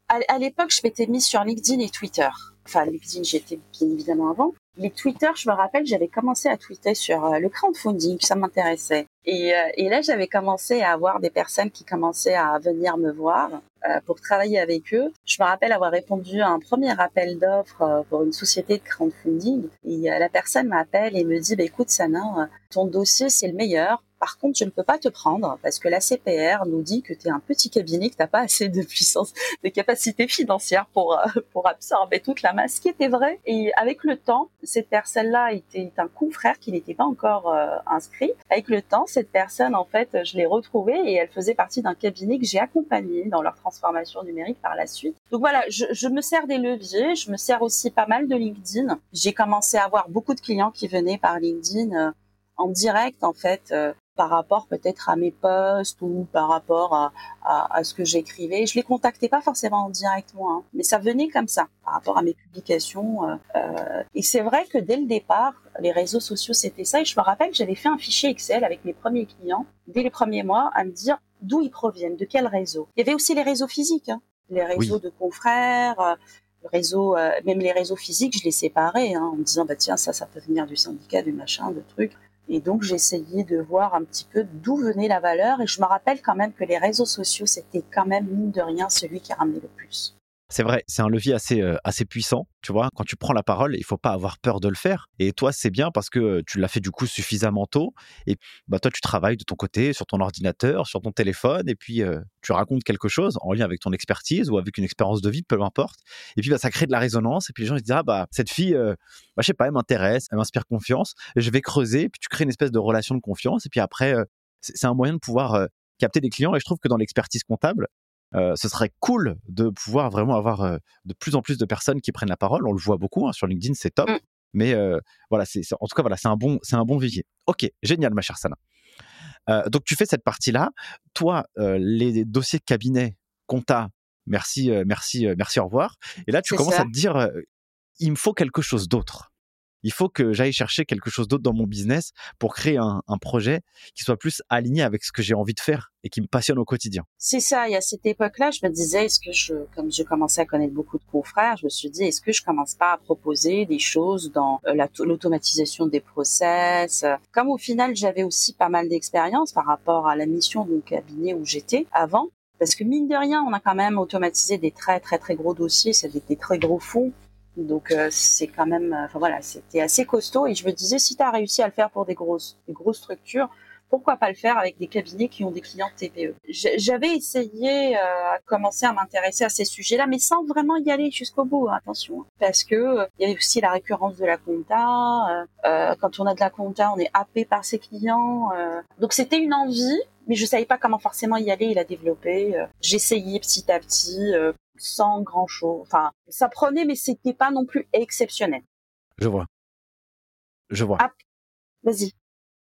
Speaker 2: à l'époque, je m'étais mise sur LinkedIn et Twitter. Enfin, LinkedIn, j'étais bien évidemment avant. Les Twitter, je me rappelle, j'avais commencé à tweeter sur euh, le crowdfunding, ça m'intéressait. Et, euh, et là, j'avais commencé à avoir des personnes qui commençaient à venir me voir euh, pour travailler avec eux. Je me rappelle avoir répondu à un premier appel d'offres euh, pour une société de crowdfunding. Et la personne m'appelle et me dit, bah, écoute, Sana, ton dossier, c'est le meilleur. Par contre, je ne peux pas te prendre parce que la CPR nous dit que tu es un petit cabinet, que tu n'as pas assez de puissance, de capacité financière pour, euh, pour absorber toute la masse, ce qui était vrai. Et avec le temps, cette personne-là était un confrère qui n'était pas encore euh, inscrit. Avec le temps, cette personne, en fait, je l'ai retrouvée et elle faisait partie d'un cabinet que j'ai accompagné dans leur transformation numérique par la suite. Donc voilà, je, je me sers des leviers, je me sers aussi pas mal de LinkedIn. J'ai commencé à avoir beaucoup de clients qui venaient par LinkedIn euh, en direct, en fait. Par rapport peut-être à mes posts ou par rapport à, à, à ce que j'écrivais. Je les contactais pas forcément en direct moi, hein, mais ça venait comme ça par rapport à mes publications. Euh, euh, et c'est vrai que dès le départ, les réseaux sociaux c'était ça. Et je me rappelle que j'avais fait un fichier Excel avec mes premiers clients dès les premiers mois à me dire d'où ils proviennent, de quel réseau. Il y avait aussi les réseaux physiques, hein, les réseaux de confrères. euh, le réseau, euh, même les réseaux physiques, je les séparais hein, en me disant bah tiens ça, ça peut venir du syndicat, du machin, de trucs. Et donc j'essayais de voir un petit peu d'où venait la valeur. Et je me rappelle quand même que les réseaux sociaux, c'était quand même mine de rien celui qui ramenait le plus.
Speaker 1: C'est vrai, c'est un levier assez, euh, assez puissant. Tu vois, quand tu prends la parole, il faut pas avoir peur de le faire. Et toi, c'est bien parce que tu l'as fait du coup suffisamment tôt. Et bah, toi, tu travailles de ton côté, sur ton ordinateur, sur ton téléphone, et puis euh, tu racontes quelque chose en lien avec ton expertise ou avec une expérience de vie, peu importe. Et puis, bah, ça crée de la résonance. Et puis, les gens ils se disent, ah, bah, cette fille, euh, bah, je sais pas, elle m'intéresse, elle m'inspire confiance. Je vais creuser. Puis, tu crées une espèce de relation de confiance. Et puis après, c'est un moyen de pouvoir capter des clients. Et je trouve que dans l'expertise comptable, euh, ce serait cool de pouvoir vraiment avoir euh, de plus en plus de personnes qui prennent la parole. On le voit beaucoup hein, sur LinkedIn, c'est top. Mm. Mais euh, voilà, c'est en tout cas voilà, c'est un bon, c'est un bon vivier. Ok, génial, ma chère Sana. donc tu fais cette partie-là. Toi, les dossiers de cabinet, compta, merci, merci, merci, au revoir. Et là, tu commences à te dire, il me faut quelque chose d'autre il faut que j'aille chercher quelque chose d'autre dans mon business pour créer un, projet qui soit plus aligné avec ce que j'ai envie de faire et qui me passionne au quotidien.
Speaker 2: C'est ça. Y a cette époque-là, je me disais, est-ce que je, comme j'ai commencé à connaître beaucoup de confrères, je me suis dit, est-ce que je commence pas à proposer des choses dans euh, l'automatisation des process? Comme au final, j'avais aussi pas mal d'expérience par rapport à la mission de mon cabinet où j'étais avant. Parce que mine de rien, on a quand même automatisé des très très très gros dossiers, c'était des très gros fonds donc euh, c'est quand même, enfin voilà, c'était assez costaud. Et je me disais, si tu as réussi à le faire pour des grosses, des grosses structures, pourquoi pas le faire avec des cabinets qui ont des clients TPE J'avais essayé euh, à commencer à m'intéresser à ces sujets-là, mais sans vraiment y aller jusqu'au bout. Hein, attention, hein. parce que euh, il y avait aussi la récurrence de la compta. Euh, quand on a de la compta, on est happé par ses clients. donc c'était une envie, mais je savais pas comment forcément y aller et la développer. J'essayais petit à petit sans grand chose. Enfin, ça prenait, mais c'était pas non plus exceptionnel.
Speaker 1: Je vois. Je vois.
Speaker 2: Ah, vas-y.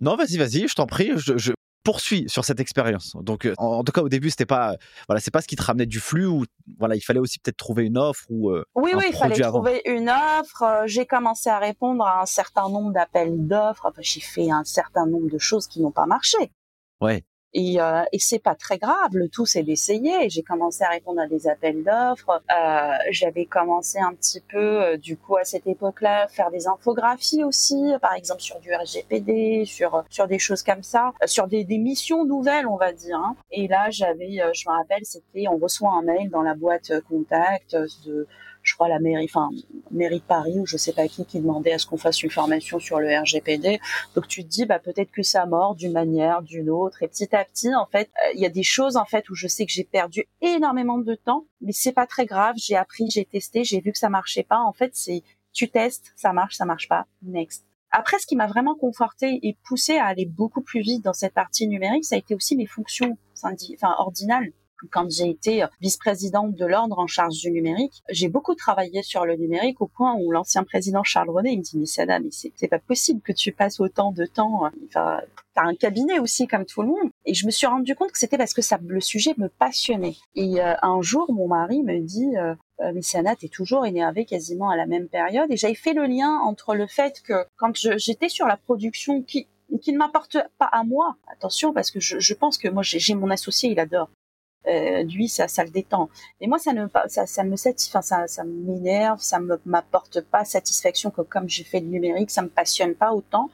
Speaker 1: Non, vas-y, vas-y, je t'en prie. Je, poursuis sur cette expérience. Donc, euh, en, tout cas, au début, c'était pas, voilà, c'est pas ce qui te ramenait du flux ou, voilà, il fallait aussi peut-être trouver une offre ou.
Speaker 2: Euh, oui, oui, il fallait trouver une offre. Euh, j'ai commencé à répondre à un certain nombre d'appels d'offres. j'ai fait un certain nombre de choses qui n'ont pas marché.
Speaker 1: Ouais.
Speaker 2: Et, euh, et c'est pas très grave, le tout c'est d'essayer. J'ai commencé à répondre à des appels d'offres. Euh, J'avais commencé un petit peu, euh, du coup, à cette époque-là, faire des infographies aussi, par exemple sur du RGPD, sur sur des choses comme ça, euh, sur des, des missions nouvelles, on va dire. Hein. Et là, j'avais, je me rappelle, c'était, on reçoit un mail dans la boîte contact de je crois la mairie, enfin mairie de Paris ou je sais pas qui qui demandait à ce qu'on fasse une formation sur le RGPD. Donc tu te dis bah peut-être que ça mord d'une manière, d'une autre et petit à petit en fait euh, il y a des choses en fait où je sais que j'ai perdu énormément de temps, mais c'est pas très grave. J'ai appris, j'ai testé, j'ai vu que ça marchait pas. En fait c'est tu testes, ça marche, ça marche pas, next. Après, ce qui m'a vraiment conforté et poussé à aller beaucoup plus vite dans cette partie numérique, ça a été aussi mes fonctions enfin, ordinales quand j'ai été vice-présidente de l'ordre en charge du numérique, j'ai beaucoup travaillé sur le numérique au point où l'ancien président Charles René me dit mais Sada, mais c'est pas possible que tu passes autant de temps. Enfin, t'as un cabinet aussi comme tout le monde. Et je me suis rendu compte que c'était parce que le sujet me passionnait. Et euh, un jour, mon mari me dit euh, euh mais Sana, t'es toujours énervée quasiment à la même période. Et j'avais fait le lien entre le fait que quand j'étais sur la production qui ne m'apporte pas à moi. Attention, parce que je pense que moi, j'ai mon associé, il adore euh, lui ça, ça le détend. Et moi ça ne ça, ça me satisfait ça, ça m'énerve ça me m'apporte pas satisfaction que comme j'ai fait le numérique ça me passionne pas autant.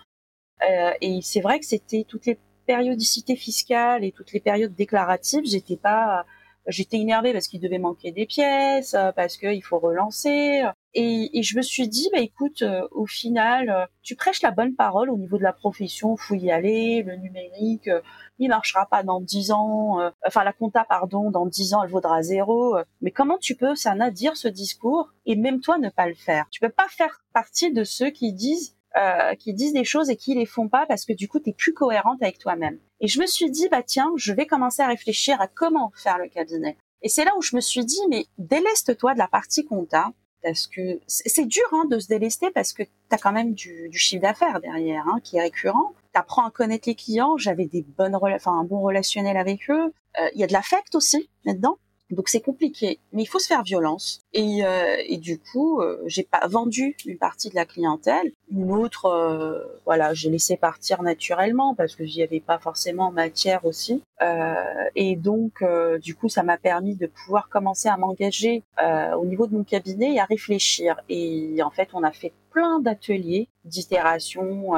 Speaker 2: Euh, et c'est vrai que c'était toutes les périodicités fiscales et toutes les périodes déclaratives j'étais pas j'étais énervée parce qu'il devait manquer des pièces parce qu'il faut relancer et, et, je me suis dit, bah écoute, euh, au final, euh, tu prêches la bonne parole au niveau de la profession, faut y aller, le numérique, euh, il marchera pas dans dix ans, enfin la compta, pardon, dans dix ans, elle vaudra zéro. mais comment tu peux, Sana, dire ce discours et même toi ne pas le faire? Tu peux pas faire partie de ceux qui disent qui disent des choses et qui les font pas parce que du coup tu es plus cohérente avec toi-même. Et je me suis dit bah tiens, je vais commencer à réfléchir à comment faire le cabinet. Et c'est là où je me suis dit mais déleste-toi de la partie compta parce que c'est dur hein, de se délester parce que tu as quand même du, du chiffre d'affaires derrière hein, qui est récurrent. Tu apprends à connaître les clients. J'avais des bonnes, enfin un bon relationnel avec eux. Euh, il y a de l'affect aussi là-dedans. Donc c'est compliqué, mais il faut se faire violence. Et, euh, et du coup, euh, j'ai pas vendu une partie de la clientèle, une autre, euh, voilà, j'ai laissé partir naturellement parce que j'y avais pas forcément matière aussi. Euh, et donc, euh, du coup, ça m'a permis de pouvoir commencer à m'engager au niveau de mon cabinet et à réfléchir. Et en fait, on a fait plein d'ateliers, d'itérations,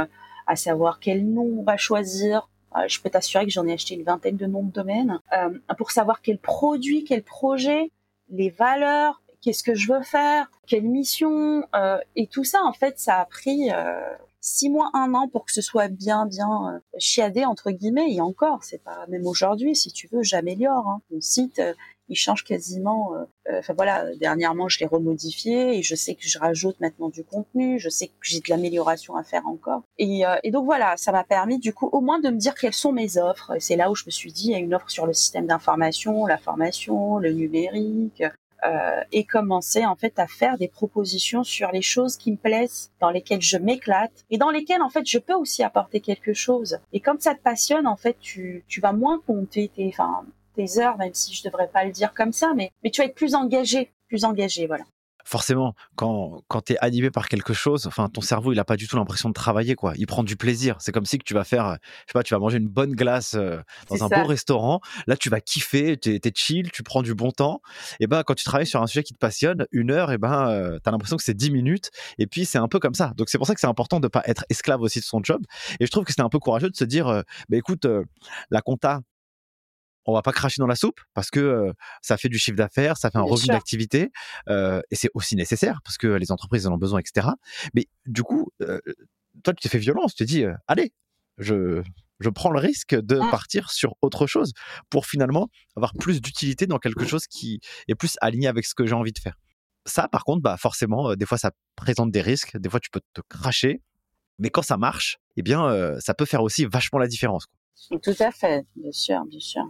Speaker 2: à savoir quel nom on va choisir, euh, je peux t'assurer que j'en ai acheté une vingtaine de noms de domaines euh, pour savoir quel produit, quel projet, les valeurs, qu'est-ce que je veux faire, quelle mission, euh, et tout ça, en fait, ça a pris euh, six mois, un an pour que ce soit bien, bien euh, chiadé entre guillemets. Et encore, c'est pas même aujourd'hui, si tu veux, j'améliore. Hein. Mon site, euh, il change quasiment. Euh, euh, enfin voilà, dernièrement, je l'ai remodifié et je sais que je rajoute maintenant du contenu. Je sais que j'ai de l'amélioration à faire encore. Et, et donc voilà, ça m'a permis du coup au moins de me dire quelles sont mes offres. C'est là où je me suis dit, il y a une offre sur le système d'information, la formation, le numérique, euh, et commencer en fait à faire des propositions sur les choses qui me plaisent, dans lesquelles je m'éclate et dans lesquelles en fait je peux aussi apporter quelque chose. Et comme ça te passionne, en fait, tu, tu vas moins compter tes, enfin, tes heures, même si je devrais pas le dire comme ça, mais, mais tu vas être plus engagé, plus engagé, voilà
Speaker 1: forcément, quand, quand tu es animé par quelque chose, enfin, ton cerveau, il n'a pas du tout l'impression de travailler, quoi. Il prend du plaisir. C'est comme si que tu vas faire, je sais pas, tu vas manger une bonne glace euh, dans un beau restaurant. Là, tu vas kiffer, tu es, chill, tu prends du bon temps. Et ben, quand tu travailles sur un sujet qui te passionne, une heure, et ben, euh, tu as l'impression que c'est dix minutes. Et puis, c'est un peu comme ça. Donc, c'est pour ça que c'est important de ne pas être esclave aussi de son job. Et je trouve que c'était un peu courageux de se dire, euh, bah, écoute, la compta, on va pas cracher dans la soupe parce que ça fait du chiffre d'affaires, ça fait un revenu d'activité et c'est aussi nécessaire parce que les entreprises en ont besoin, etc. Mais du coup, toi, tu t'es fait violence, tu te dis, allez, je, je prends le risque de mmh. partir sur autre chose pour finalement avoir plus d'utilité dans quelque chose qui est plus aligné avec ce que j'ai envie de faire. Ça, par contre, bah forcément, des fois, ça présente des risques. Des fois, tu peux te cracher, mais quand ça marche, eh bien, ça peut faire aussi vachement la différence.
Speaker 2: Tout à fait, bien sûr, bien sûr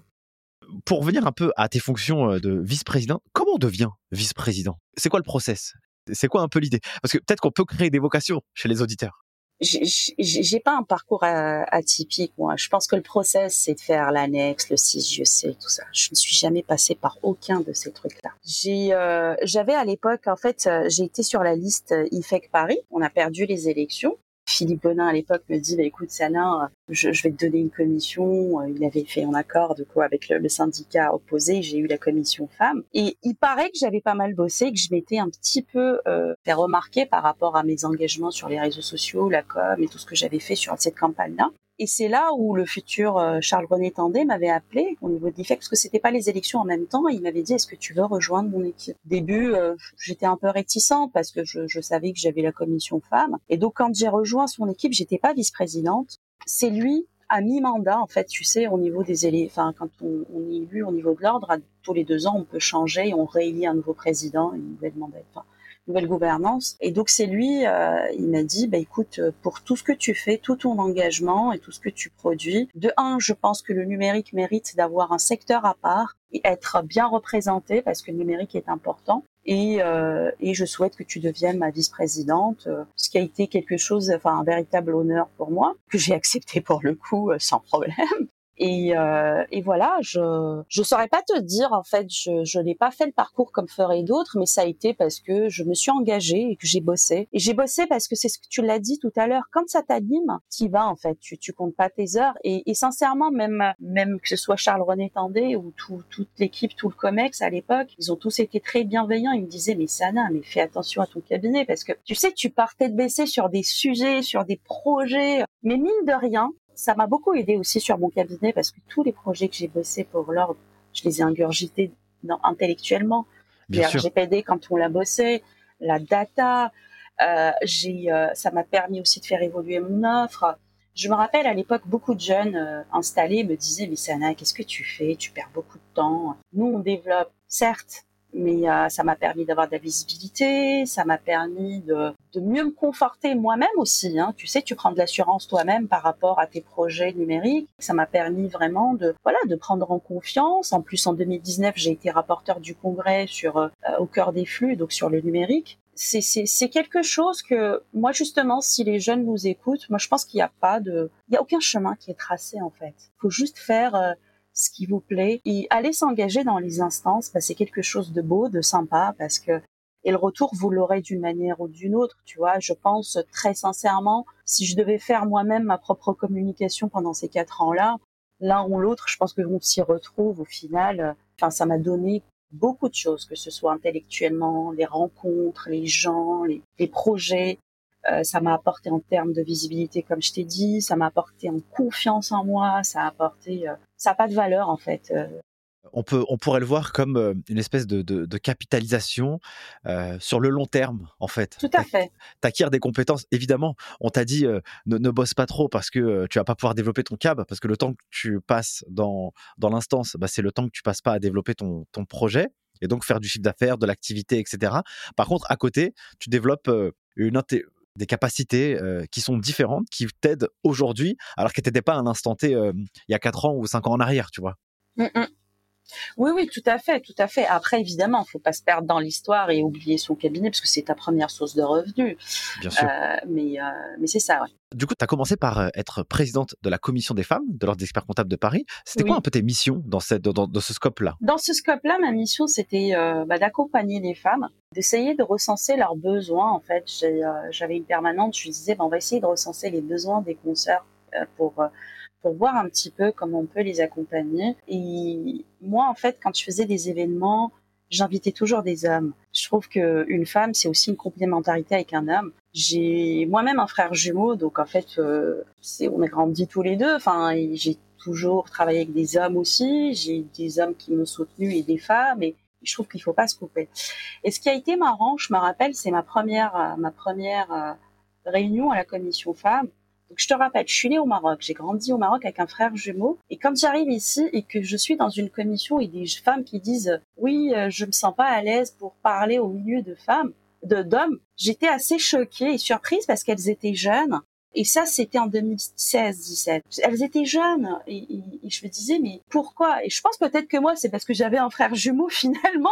Speaker 1: pour revenir un peu à tes fonctions euh, de vice-président, comment on devient vice-président? C'est quoi le process? C'est quoi un peu l'idée? Parce que peut-être qu'on peut créer des vocations chez les auditeurs.
Speaker 2: J'ai pas un parcours atypique, moi. Je pense que le process, c'est de faire l'annexe, le sais, tout ça. Je ne suis jamais passée par aucun de ces trucs-là. Euh, j'avais à l'époque, en fait, euh, j'ai été sur la liste IFEC Paris. On a perdu les élections. Philippe Bonin à l'époque me dit bah, écoute Sana, je, je, vais te donner une commission. Euh, il avait fait un accord de quoi avec le, syndicat opposé. J'ai eu la commission femmes et il paraît que j'avais pas mal bossé, que je m'étais un petit peu euh, fait remarquer par rapport à mes engagements sur les réseaux sociaux, la com et tout ce que j'avais fait sur cette campagne-là. Et c'est là où le futur euh, Charles-René Tendé m'avait appelé au niveau de l'IFEC, parce que c'était pas les élections en même temps. il m'avait dit, est-ce que tu veux rejoindre mon équipe? Début, euh, j'étais un peu réticente parce que je, savais que j'avais la commission femmes. Et donc, quand j'ai rejoint son équipe, j'étais pas vice-présidente. C'est lui à mi-mandat, en fait, tu sais, au niveau des élèves, enfin, quand on, on, est élu au niveau de l'ordre, tous les deux ans, on peut changer et on réélit un nouveau président, une nouvelle mandat. Enfin, nouvelle gouvernance. Et donc c'est lui, euh, il m'a dit, bah écoute, pour tout ce que tu fais, tout ton engagement et tout ce que tu produis, de un, je pense que le numérique mérite d'avoir un secteur à part et être bien représenté parce que le numérique est important. Et, euh, et je souhaite que tu deviennes ma vice-présidente, euh, ce qui a été quelque chose, enfin un véritable honneur pour moi, que j'ai accepté pour le coup sans problème. Et, euh, et, voilà, je je saurais pas te dire en fait, je, je n'ai pas fait le parcours comme feraient d'autres, mais ça a été parce que je me suis engagée et que j'ai bossé. Et j'ai bossé parce que c'est ce que tu l'as dit tout à l'heure, quand ça t'anime, y vas en fait, tu tu comptes pas tes heures. Et, et sincèrement, même même que ce soit Charles René Tendé ou tout, toute l'équipe, tout le Comex à l'époque, ils ont tous été très bienveillants. Ils me disaient mais Sana, mais fais attention à ton cabinet parce que tu sais, tu partais de baisser sur des sujets, sur des projets, mais mine de rien, ça m'a beaucoup aidé aussi sur mon cabinet parce que tous les projets que j'ai bossés pour l'ordre, je les ai ingurgités intellectuellement. Bien sûr. GPD quand on l'a bossé, la data, euh, j'ai, euh, ça m'a permis aussi de faire évoluer mon offre. Je me rappelle à l'époque, beaucoup de jeunes euh, installés me disaient, mais Sana, qu'est-ce que tu fais? Tu perds beaucoup de temps. Nous, on développe, certes, mais euh, ça m'a permis d'avoir de la visibilité, ça m'a permis de, de, mieux me conforter moi-même aussi. Hein. Tu sais, tu prends de l'assurance toi-même par rapport à tes projets numériques. Ça m'a permis vraiment de voilà de prendre en confiance. En plus, en 2019, j'ai été rapporteur du congrès sur euh, au cœur des flux, donc sur le numérique. C'est quelque chose que moi justement, si les jeunes nous écoutent, moi je pense qu'il n'y a pas de, il y a aucun chemin qui est tracé en fait. Il faut juste faire euh, ce qui vous plaît et aller s'engager dans les instances, bah, c'est quelque chose de beau, de sympa parce que et le retour vous l'aurez d'une manière ou d'une autre, tu vois. Je pense très sincèrement, si je devais faire moi-même ma propre communication pendant ces quatre ans-là, l'un ou l'autre, je pense que on s'y retrouve au final. Enfin, ça m'a donné beaucoup de choses, que ce soit intellectuellement, les rencontres, les gens, les, les projets. Euh, ça m'a apporté en termes de visibilité, comme je t'ai dit. Ça m'a apporté en confiance en moi. Ça a apporté. Euh, ça n'a pas de valeur en fait. Euh,
Speaker 1: on, peut, on pourrait le voir comme euh, une espèce de, de, capitalisation euh, sur le long terme, en fait.
Speaker 2: Tout à fait.
Speaker 1: Tu acquiers des compétences. Évidemment, on t'a dit euh, ne, bosse pas trop parce que tu vas pas pouvoir développer ton cab, parce que le temps que tu passes dans, dans l'instance, bah, c'est le temps que tu passes pas à développer ton, ton projet et donc faire du chiffre d'affaires, de l'activité, etc. Par contre, à côté, tu développes une des capacités qui sont différentes, qui t'aident aujourd'hui, alors qu'elles n'étaient pas à un instant T il y a 4 ans ou 5 ans en arrière, tu vois?
Speaker 2: Mmh oui, oui, tout à fait, tout à fait. Après, évidemment, il faut pas se perdre dans l'histoire et oublier son cabinet parce que c'est ta première source de revenus.
Speaker 1: Bien sûr.
Speaker 2: Euh, mais, euh, mais c'est ça, ouais.
Speaker 1: Du coup, tu as commencé par euh, être présidente de la commission des femmes de l'Ordre des experts comptables de Paris. C'était quoi un peu tes missions dans, cette, dans, ce scope-là?
Speaker 2: Dans ce scope-là, ma mission, c'était bah, d'accompagner les femmes, d'essayer de recenser leurs besoins. En fait, j'avais une permanente, je lui disais, bah, on va essayer de recenser les besoins des consoeurs pour pour voir un petit peu comment on peut les accompagner. Et moi, en fait, quand je faisais des événements, j'invitais toujours des hommes. Je trouve que une femme, c'est aussi une complémentarité avec un homme. J'ai moi-même un frère jumeau, donc en fait, euh, on est grandi tous les deux. Enfin, j'ai toujours travaillé avec des hommes aussi. J'ai des hommes qui m'ont soutenu et des femmes. Et je trouve qu'il faut pas se couper. Et ce qui a été marrant, je me rappelle, c'est ma première, ma première euh, réunion à la commission femmes je te rappelle, je suis née au Maroc, j'ai grandi au Maroc avec un frère jumeau, et quand j'arrive ici et que je suis dans une commission et des femmes qui disent oui, euh, je me sens pas à l'aise pour parler au milieu de femmes, de d'hommes, j'étais assez choquée et surprise parce qu'elles étaient jeunes et ça, c'était en 2016-17. Elles étaient jeunes et, je me disais, mais pourquoi? Et je pense peut-être que moi, c'est parce que j'avais un frère jumeau finalement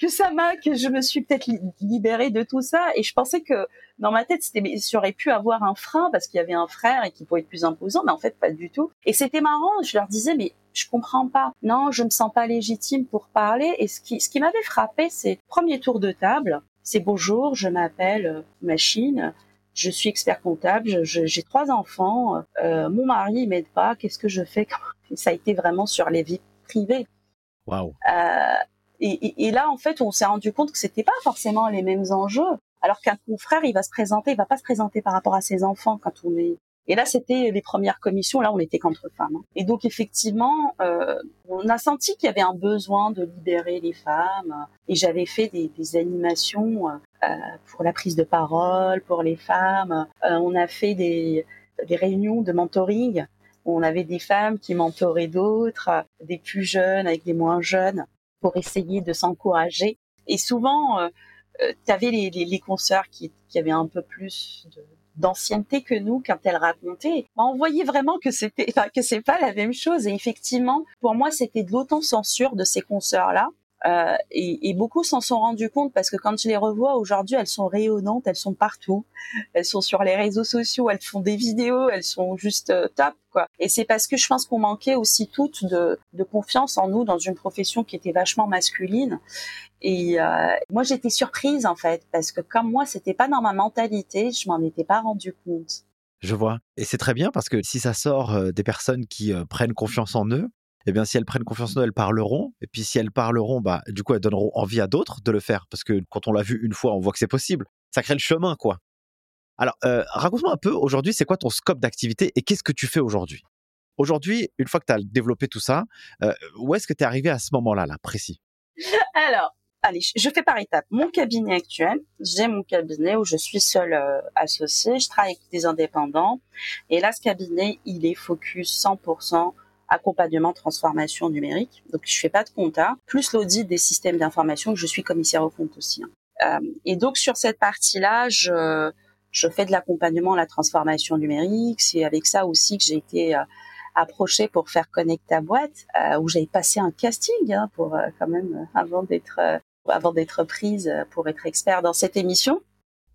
Speaker 2: que ça m'a, que je me suis peut-être libérée de tout ça. Et je pensais que dans ma tête, c'était, j'aurais pu avoir un frein parce qu'il y avait un frère et qu'il pouvait être plus imposant, mais en fait, pas du tout. Et c'était marrant. Je leur disais, mais je comprends pas. Non, je me sens pas légitime pour parler. Et ce qui, ce qui m'avait frappé, c'est premier tour de table. C'est bonjour, je m'appelle euh, Machine je suis expert comptable, j'ai trois enfants, euh, mon mari m'aide pas, qu'est-ce que je fais? Ça a été vraiment sur les vies privées.
Speaker 1: Waouh.
Speaker 2: Euh, et, et, là, en fait, on s'est rendu compte que c'était pas forcément les mêmes enjeux. Alors qu'un confrère, il va se présenter, il va pas se présenter par rapport à ses enfants quand on est et là, c'était les premières commissions. Là, on était qu'entre femmes. Hein. Et donc, effectivement, euh, on a senti qu'il y avait un besoin de libérer les femmes. Et j'avais fait des, des animations euh, pour la prise de parole, pour les femmes. Euh, on a fait des, des réunions de mentoring. Où on avait des femmes qui mentoraient d'autres, des plus jeunes avec des moins jeunes, pour essayer de s'encourager. Et souvent, euh, euh tu avais les, les, les consoeurs qui, qui avaient un peu plus d'ancienneté que nous quand elle racontait. On voyait vraiment que c'était, enfin, que c'est pas la même chose. Et effectivement, pour moi, c'était de l'autocensure de ces consoeurs-là. Euh, et, beaucoup s'en sont rendus compte parce que quand je les revois aujourd'hui, elles sont rayonnantes, elles sont partout, elles sont sur les réseaux sociaux, elles font des vidéos, elles sont juste euh, top quoi. Et c'est parce que je pense qu'on manquait aussi toutes de, confiance en nous dans une profession qui était vachement masculine. Et euh, moi j'étais surprise en fait parce que comme moi c'était pas dans ma mentalité, je m'en étais pas rendu compte.
Speaker 1: Je vois. Et c'est très bien parce que si ça sort des personnes qui prennent confiance en eux, eh bien, si elles prennent confiance en eux, elles parleront. Et puis, si elles parleront, bah, du coup, elles donneront envie à d'autres de le faire. Parce que quand on l'a vu une fois, on voit que c'est possible. Ça crée le chemin, quoi. Alors, euh, raconte-moi un peu, aujourd'hui, c'est quoi ton scope d'activité et qu'est-ce que tu fais aujourd'hui? Aujourd'hui, une fois que tu as développé tout ça, euh, où est-ce que tu es arrivé à ce moment-là, là, précis?
Speaker 2: Alors, allez, je fais par étapes. Mon cabinet actuel, j'ai mon cabinet où je suis seule euh, associée, je travaille avec des indépendants. Et là, ce cabinet, il est focus 100% accompagnement transformation numérique. Donc je fais pas de compta, plus l'audit des systèmes d'information je suis commissaire au compte aussi. Hein. Euh, et donc sur cette partie-là, je, fais de l'accompagnement à la transformation numérique. C'est avec ça aussi que j'ai été euh, approchée pour faire connecter ta boîte, euh, où j'avais passé un casting hein, pour euh, quand même avant d'être avant d'être prise pour être expert dans cette émission.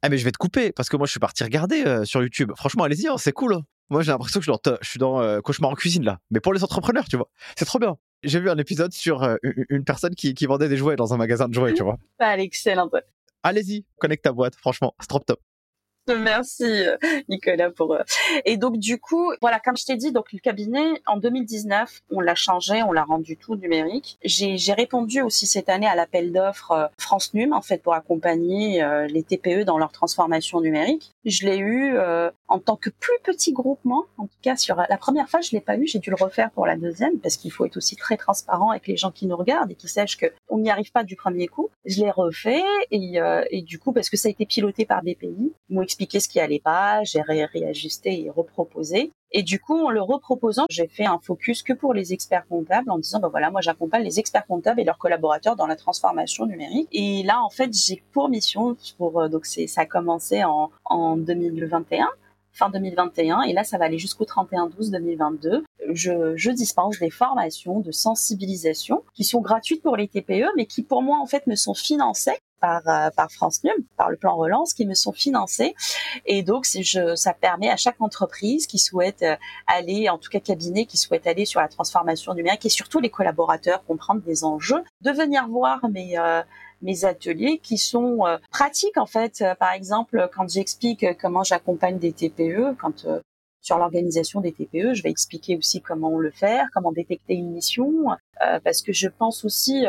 Speaker 1: Ah mais je vais te couper parce que moi je suis parti regarder sur YouTube. Franchement, allez-y, hein, c'est cool. Moi, j'ai l'impression que je suis dans, je suis dans euh, Cauchemar en cuisine là, mais pour les entrepreneurs, tu vois. C'est trop bien. J'ai vu un épisode sur euh, une personne qui, qui, vendait des jouets dans un magasin de jouets, tu vois.
Speaker 2: Ah, excellent.
Speaker 1: Allez-y, connecte ta boîte, franchement, c'est trop top.
Speaker 2: Merci Nicolas pour. Euh, et donc du coup, voilà, comme je t'ai dit, donc le cabinet en 2019, on l'a changé, on l'a rendu tout numérique. J'ai répondu aussi cette année à l'appel d'offres euh, France Num en fait pour accompagner euh, les TPE dans leur transformation numérique. Je l'ai eu en tant que plus petit groupement, en tout cas sur la première fois, je l'ai pas eu, j'ai dû le refaire pour la deuxième parce qu'il faut être aussi très transparent avec les gens qui nous regardent et qui sachent que on n'y arrive pas du premier coup. Je l'ai refait et, et du coup parce que ça a été piloté par des pays, expliqué ce qui allait pas, j'ai réajusté et reproposé. Et du coup, en le reproposant, j'ai fait un focus que pour les experts comptables en disant, bah voilà, moi j'accompagne les experts comptables et leurs collaborateurs dans la transformation numérique. Et là, en fait, j'ai pour mission, euh, donc ça a commencé en, en 2021 fin 2021 et là ça va aller jusqu'au 31 12 2022. Je, je dispense des formations de sensibilisation qui sont gratuites pour les TPE mais qui pour moi en fait me sont financées par, euh, par France Num, par le plan relance, qui me sont financés. Et donc, je, ça permet à chaque entreprise qui souhaite euh, aller, en tout cas cabinet, qui souhaite aller sur la transformation numérique et surtout les collaborateurs comprendre des enjeux, de venir voir mes, euh, mes ateliers qui sont pratiques en fait. par exemple, quand j'explique comment j'accompagne des TPE, quand sur l'organisation des TPE. Je vais expliquer aussi comment le faire, comment détecter une mission, parce que je pense aussi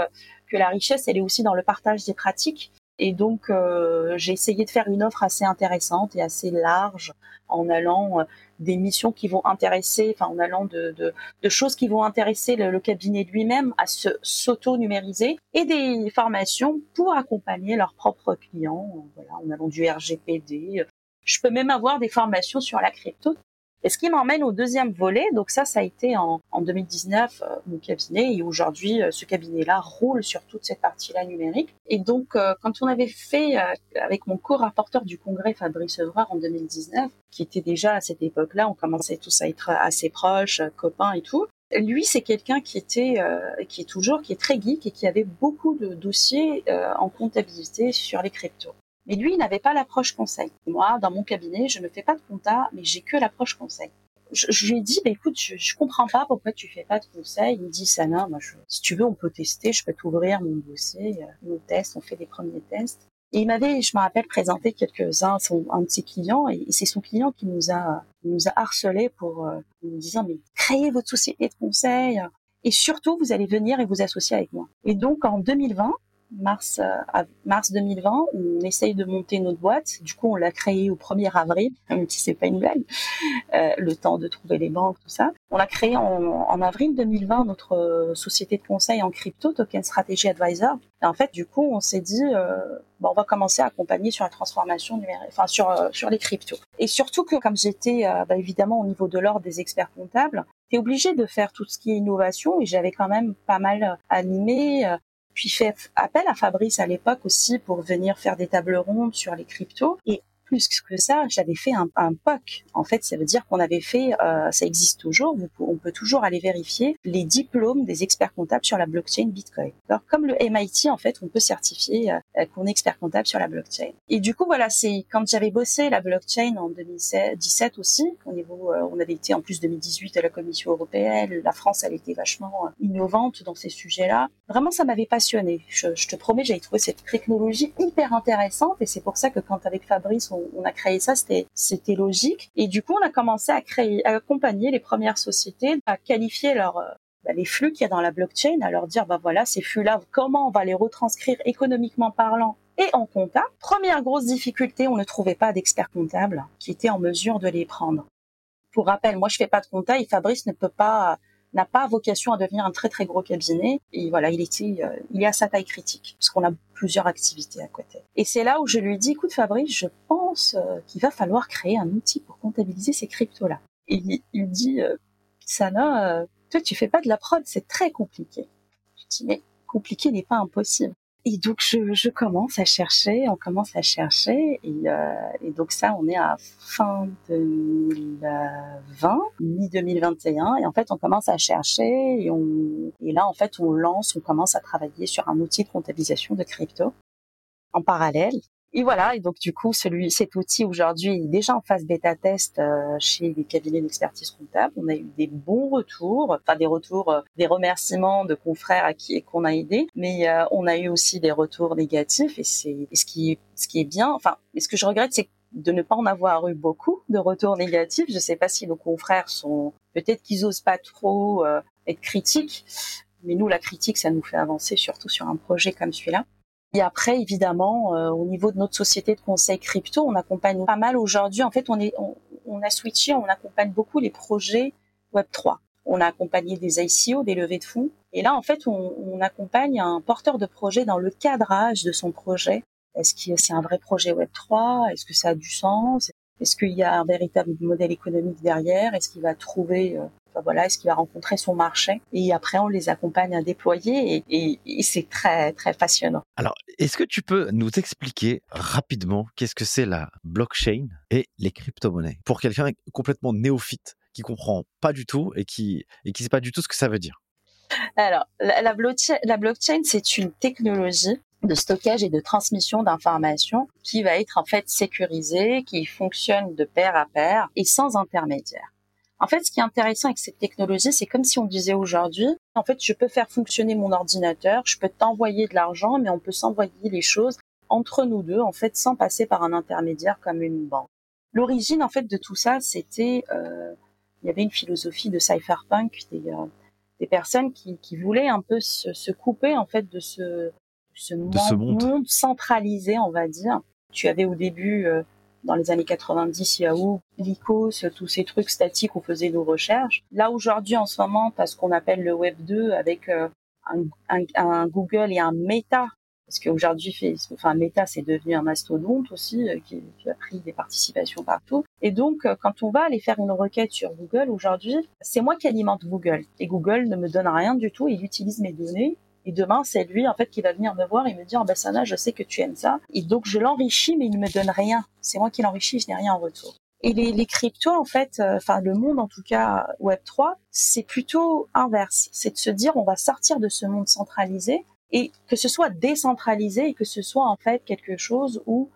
Speaker 2: que la richesse, elle est aussi dans le partage des pratiques. Et donc, euh, j'ai essayé de faire une offre assez intéressante et assez large en allant euh, des missions qui vont intéresser, enfin en allant de, de, de choses qui vont intéresser le, cabinet lui-même à se s'auto-numériser et des formations pour accompagner leurs propres clients, voilà, en allant du RGPD. Je peux même avoir des formations sur la crypto et ce qui m'emmène au deuxième volet, donc ça, ça a été en, en 2019 euh, mon cabinet, et aujourd'hui, euh, ce cabinet-là roule sur toute cette partie-là numérique. Et donc, euh, quand on avait fait avec mon co-rapporteur du congrès, Fabrice Evrard, en 2019, qui était déjà à cette époque-là, on commençait tous à être assez proches, copains et tout. Lui, c'est quelqu'un qui était, qui est toujours, qui est très geek et qui avait beaucoup de dossiers en comptabilité sur les cryptos. Mais lui, il n'avait pas l'approche conseil. Moi, dans mon cabinet, je ne fais pas de compta, mais j'ai que l'approche conseil. Je, lui ai dit, bah, écoute, je, je comprends pas pourquoi tu fais pas de conseil. Il me dit, Sana, si tu veux, on peut tester, je peux t'ouvrir mon dossier, euh, nos tests, on fait des premiers tests. Et il m'avait, je me rappelle, présenté quelques-uns, un de ses clients, et, c'est son client qui nous a, nous a harcelé pour euh, nous disant, mais créez votre société de conseil, et surtout, vous allez venir et vous associer avec moi. Et donc, en 2020, mars, euh, mars 2020, on essaye de monter notre boîte. Du coup, on l'a créée au 1er avril, même si c'est pas une blague, euh, le temps de trouver les banques, tout ça. On l'a créé en, avril 2020 notre euh, société de conseil en crypto, Token Strategy Advisor. Et en fait, du coup, on s'est dit, bon, on va commencer à accompagner sur la transformation numérique, enfin sur sur les cryptos. Et surtout que comme j'étais bah, évidemment au niveau de l'ordre des experts comptables, tu es obligé de faire tout ce qui est innovation et j'avais quand même pas mal animé puis fait appel à Fabrice à l'époque aussi pour venir faire des tables rondes sur les cryptos. Et plus que ça, j'avais fait un, POC. En fait, ça veut dire qu'on avait fait, euh, ça existe toujours, on peut toujours aller vérifier les diplômes des experts comptables sur la blockchain Bitcoin. Alors, comme le MIT, en fait, on peut certifier euh, qu'on est expert comptable sur la blockchain. Et du coup, voilà, c'est quand j'avais bossé la blockchain en 2017 aussi, au niveau, euh, on avait été en plus 2018 à la Commission européenne, la France, elle était vachement innovante dans ces sujets-là. Vraiment, ça m'avait passionné. Je, te promets, j'avais trouvé cette technologie hyper intéressante et c'est pour ça que quand avec Fabrice, on, a créé ça, c'était logique. Et du coup, on a commencé à créer, à accompagner les premières sociétés, à qualifier leur euh, bah, les flux qu'il y a dans la blockchain, à leur dire bah voilà ces flux-là, comment on va les retranscrire économiquement parlant et en compta. Première grosse difficulté, on ne trouvait pas d'experts comptables qui étaient en mesure de les prendre. Pour rappel, moi je fais pas de compta et Fabrice ne peut pas n'a pas vocation à devenir un très très gros cabinet. Et voilà, il était, euh, il est à sa taille critique parce qu'on a plusieurs activités à côté. Et c'est là où je lui dis, écoute Fabrice, je pense euh, qu'il va falloir créer un outil pour comptabiliser ces cryptos-là. Et il, dit, euh, Sana, toi tu fais pas de la prod, c'est très compliqué. Je dis, mais compliqué n'est pas impossible. Et donc je, je, commence à chercher, on commence à chercher, et, euh, et donc ça, on est à fin 2020, mi 2021, et en fait on commence à chercher, et, on, et là en fait on lance, on commence à travailler sur un outil de comptabilisation de crypto en parallèle. Et voilà, et donc du coup, celui, cet outil aujourd'hui est déjà en phase bêta test euh, chez les cabinets d'expertise comptable. On a eu des bons retours, enfin des retours, euh, des remerciements de confrères à qui qu'on a aidé, mais euh, on a eu aussi des retours négatifs et c'est ce qui ce qui est bien. Enfin, ce que je regrette, c'est de ne pas en avoir eu beaucoup de retours négatifs. Je ne sais pas si nos confrères sont peut-être qu'ils osent pas trop euh, être critiques, mais nous la critique ça nous fait avancer surtout sur un projet comme celui-là. Et après évidemment euh, au niveau de notre société de conseil crypto, on accompagne pas mal aujourd'hui. En fait on est on, a switché, on accompagne beaucoup les projets Web 3. On a accompagné des ICO, des levées de fonds. Et là, en fait, on, on accompagne un porteur de projet dans le cadrage de son projet est-ce que c'est un vrai projet Web3 Est-ce que ça a du sens? Est-ce qu'il y a un véritable modèle économique derrière? Est-ce qu'il va trouver, enfin voilà, est-ce qu'il va rencontrer son marché Et après, on les accompagne à déployer et, c'est très très passionnant.
Speaker 1: Alors, est-ce que tu peux nous expliquer rapidement qu'est-ce que c'est la blockchain et les crypto-monnaies? Pour quelqu'un complètement néophyte qui comprend pas du tout et qui et qui sait pas du tout ce que ça veut dire
Speaker 2: alors, la, la blockchain, c'est une technologie de stockage et de transmission d'informations qui va être en fait sécurisé, qui fonctionne de pair à pair et sans intermédiaire. En fait, ce qui est intéressant avec cette technologie, c'est comme si on disait aujourd'hui, en fait, je peux faire fonctionner mon ordinateur, je peux t'envoyer de l'argent, mais on peut s'envoyer les choses entre nous deux, en fait, sans passer par un intermédiaire comme une banque. L'origine, en fait, de tout ça, c'était, euh, il y avait une philosophie de cypherpunk, des, euh, des personnes qui, qui, voulaient un peu se, se couper, en fait, de ce, ce, monde, centralisé, on va dire. Tu avais au début, euh, dans les années 90, Yahoo, Lycos, tous ces trucs statiques où on faisait nos recherches. Là, aujourd'hui, en ce moment, parce qu'on appelle le Web 2 avec euh, un, Google et un Meta, parce qu'aujourd'hui, enfin, Meta, c'est devenu un mastodonte aussi, euh, qui, qui, a pris des participations partout. Et donc, quand on va aller faire une requête sur Google aujourd'hui, c'est moi qui alimente Google. Et Google ne me donne rien du tout, il utilise mes données et demain, c'est lui, en fait, qui va venir me voir et me dire, ben, Sana, je sais que tu aimes ça. Et donc, je l'enrichis, mais il me donne rien. C'est moi qui l'enrichis, je n'ai rien en retour. Et les, les cryptos, en fait, euh, enfin, le monde, en tout cas, Web 3, c'est plutôt inverse. C'est de se dire, on va sortir de ce monde centralisé et que ce soit décentralisé et que ce soit, en fait, quelque chose où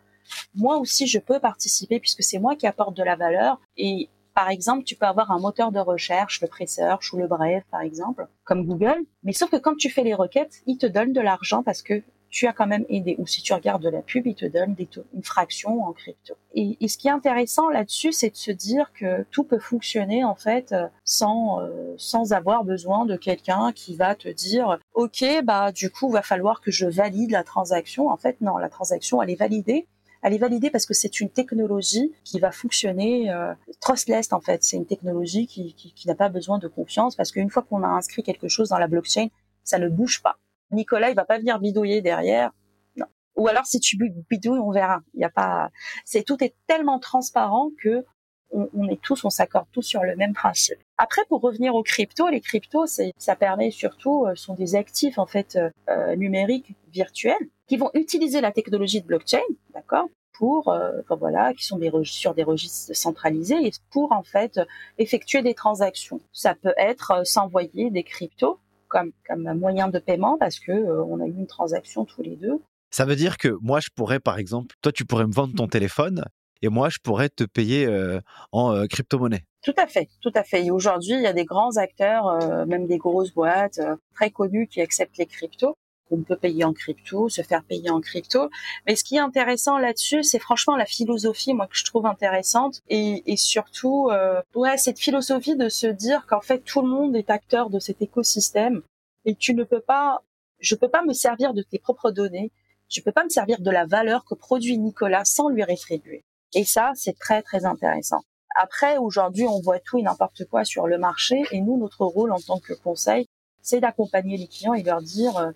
Speaker 2: moi aussi, je peux participer puisque c'est moi qui apporte de la valeur et par exemple, tu peux avoir un moteur de recherche, le Presearch ou le Brave, par exemple, comme Google. Mais sauf que quand tu fais les requêtes, il te donne de l'argent parce que tu as quand même aidé. Ou si tu regardes de la pub, il te donne une fraction en crypto. Et, ce qui est intéressant là-dessus, c'est de se dire que tout peut fonctionner en fait euh, sans euh, sans avoir besoin de quelqu'un qui va te dire OK, bah du coup, va falloir que je valide la transaction. En fait, non, la transaction elle est validée elle est validée parce que c'est une technologie qui va fonctionner euh, trustless en fait. C'est une technologie qui, qui, qui n'a pas besoin de confiance parce qu'une fois qu'on a inscrit quelque chose dans la blockchain, ça ne bouge pas. Nicolas, il va pas venir bidouiller derrière. Non. Ou alors si tu bidouilles, on verra. Il y a pas. C'est tout est tellement transparent que on, on est tous, on s'accorde tous sur le même principe. Après, pour revenir aux cryptos, les cryptos, ça permet surtout, euh, sont des actifs en fait euh, euh, numériques virtuels qui vont utiliser la technologie de blockchain, d'accord, pour, euh, voilà, qui sont des sur des registres centralisés et pour en fait effectuer des transactions. Ça peut être s'envoyer des cryptos comme comme moyen de paiement parce que on a eu une transaction tous les deux.
Speaker 1: Ça veut dire que moi, je pourrais, par exemple, toi, tu pourrais me vendre ton téléphone et moi, je pourrais te payer euh, en euh, crypto-monnaie.
Speaker 2: Tout à fait, tout à fait. Et aujourd'hui, il y a des grands acteurs, euh, même des grosses boîtes très connues qui acceptent les cryptos. On peut payer en crypto, se faire payer en crypto. Mais ce qui est intéressant là-dessus, c'est franchement la philosophie, moi que je trouve intéressante, et, surtout, ouais, cette philosophie de se dire qu'en fait tout le monde est acteur de cet écosystème, et tu ne peux pas, je peux pas me servir de tes propres données, je peux pas me servir de la valeur que produit Nicolas sans lui rétribuer. Et ça, c'est très, très intéressant. Après, aujourd'hui, on voit tout et n'importe quoi sur le marché. Et nous, notre rôle en tant que conseil, c'est d'accompagner les clients et leur dire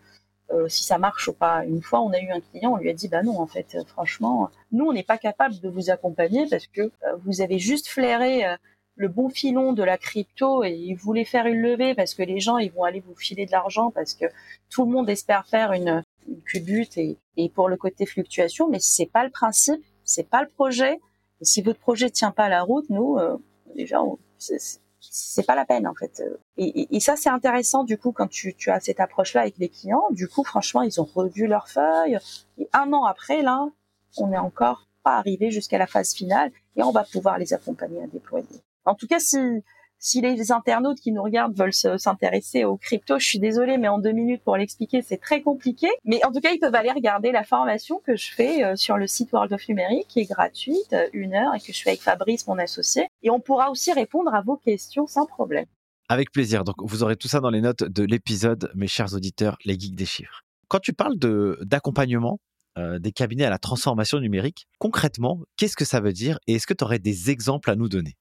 Speaker 2: euh, euh, si ça marche ou pas. Une fois, on a eu un client, on lui a dit, bah non, en fait, euh, franchement, nous, on n'est pas capable de vous accompagner parce que vous avez juste flairé le bon filon de la crypto et vous voulez faire une levée parce que les gens, ils vont aller vous filer de l'argent parce que tout le monde espère faire une, une culbute et, pour le côté fluctuation, mais c'est pas le principe c'est pas le projet. Et si votre projet tient pas la route, nous, euh, déjà, c'est pas la peine en fait. Et, ça c'est intéressant du coup quand tu, tu as cette approche-là avec les clients. Du coup, franchement, ils ont revu leurs feuilles. Et un an après, là, on n'est encore pas arrivé jusqu'à la phase finale et on va pouvoir les accompagner à déployer. En tout cas, si si les internautes qui nous regardent veulent s'intéresser aux crypto, je suis désolée, mais en deux minutes pour l'expliquer, c'est très compliqué. Mais en tout cas, ils peuvent aller regarder la formation que je fais euh, sur le site World of Numérique, qui est gratuite, euh, une heure, et que je fais avec Fabrice, mon associé. Et on pourra aussi répondre à vos questions sans problème.
Speaker 1: Avec plaisir. Donc, vous aurez tout ça dans les notes de l'épisode, mes chers auditeurs, les geeks des chiffres. Quand tu parles d'accompagnement, euh, des cabinets à la transformation numérique, concrètement, qu'est-ce que ça veut dire et est-ce que tu aurais des exemples à nous donner?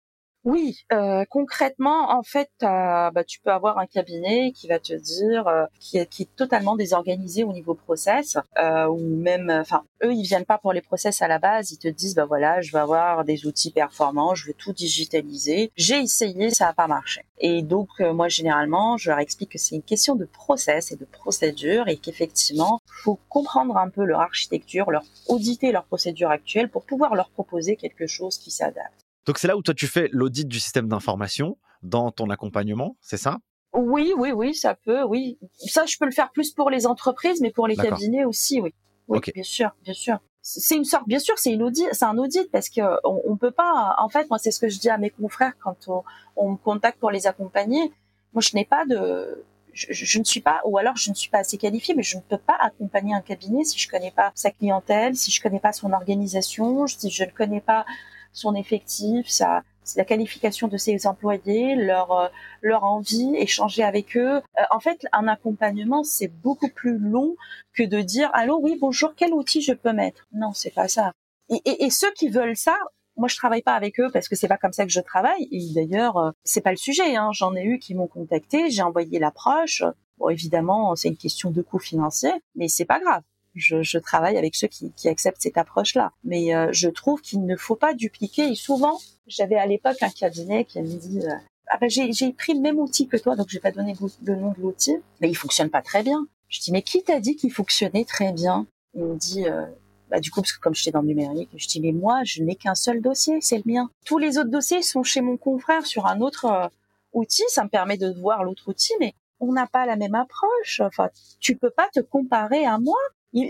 Speaker 2: Oui, euh, concrètement, en fait, bah, tu peux avoir un cabinet qui va te dire, euh, qui, est, qui est totalement désorganisé au niveau process, euh, ou même, enfin, eux, ils viennent pas pour les process à la base, ils te disent, bah voilà, je vais avoir des outils performants, je veux tout digitaliser. J'ai essayé, ça n'a pas marché. Et donc, euh, moi, généralement, je leur explique que c'est une question de process et de procédure, et qu'effectivement, faut comprendre un peu leur architecture, leur auditer leur procédure actuelle pour pouvoir leur proposer quelque chose qui s'adapte.
Speaker 1: Donc c'est là où toi tu fais l'audit du système d'information dans ton accompagnement, c'est ça?
Speaker 2: Oui, oui, oui, ça peut, oui. Ça, je peux le faire plus pour les entreprises, mais pour les cabinets aussi, oui. Oui, bien sûr, bien sûr. C'est une sorte, bien sûr, c'est une audit, c'est un audit parce que on, on, peut pas. En fait, moi, c'est ce que je dis à mes confrères quand on, on me contacte pour les accompagner. Moi, je n'ai pas de, je, je, ne suis pas, ou alors je ne suis pas assez qualifiée, mais je ne peux pas accompagner un cabinet si je connais pas sa clientèle, si je connais pas son organisation, si je ne connais pas son effectif, sa, la qualification de ses employés, leur euh, leur envie, échanger avec eux. Euh, en fait, un accompagnement c'est beaucoup plus long que de dire allô oui bonjour quel outil je peux mettre? Non, c'est pas ça. Et, et, ceux qui veulent ça, moi je travaille pas avec eux parce que c'est pas comme ça que je travaille. Et d'ailleurs euh, c'est pas le sujet. Hein. J'en ai eu qui m'ont contacté, j'ai envoyé l'approche. Bon évidemment c'est une question de coût financier, mais c'est pas grave je, je, travaille avec ceux qui, qui acceptent cette approche-là. Mais euh, je trouve qu'il ne faut pas dupliquer. Et souvent, j'avais à l'époque un cabinet qui me dit euh, ah ben j'ai pris le même outil que toi, donc je vais pas donner le nom de l'outil, mais il fonctionne pas très bien. Je dis mais qui t'a dit qu'il fonctionnait très bien? Il me dit euh, bah, du coup parce que comme j'étais dans le numérique, je dis mais moi je n'ai qu'un seul dossier, c'est le mien. Tous les autres dossiers sont chez mon confrère sur un autre outil, ça me permet de voir l'autre outil, mais on n'a pas la même approche. Enfin, tu peux pas te comparer à moi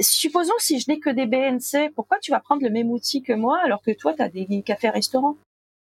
Speaker 2: supposons si je n'ai que des BNC, pourquoi tu vas prendre le même outil que moi alors que toi, tu as des cafés-restaurants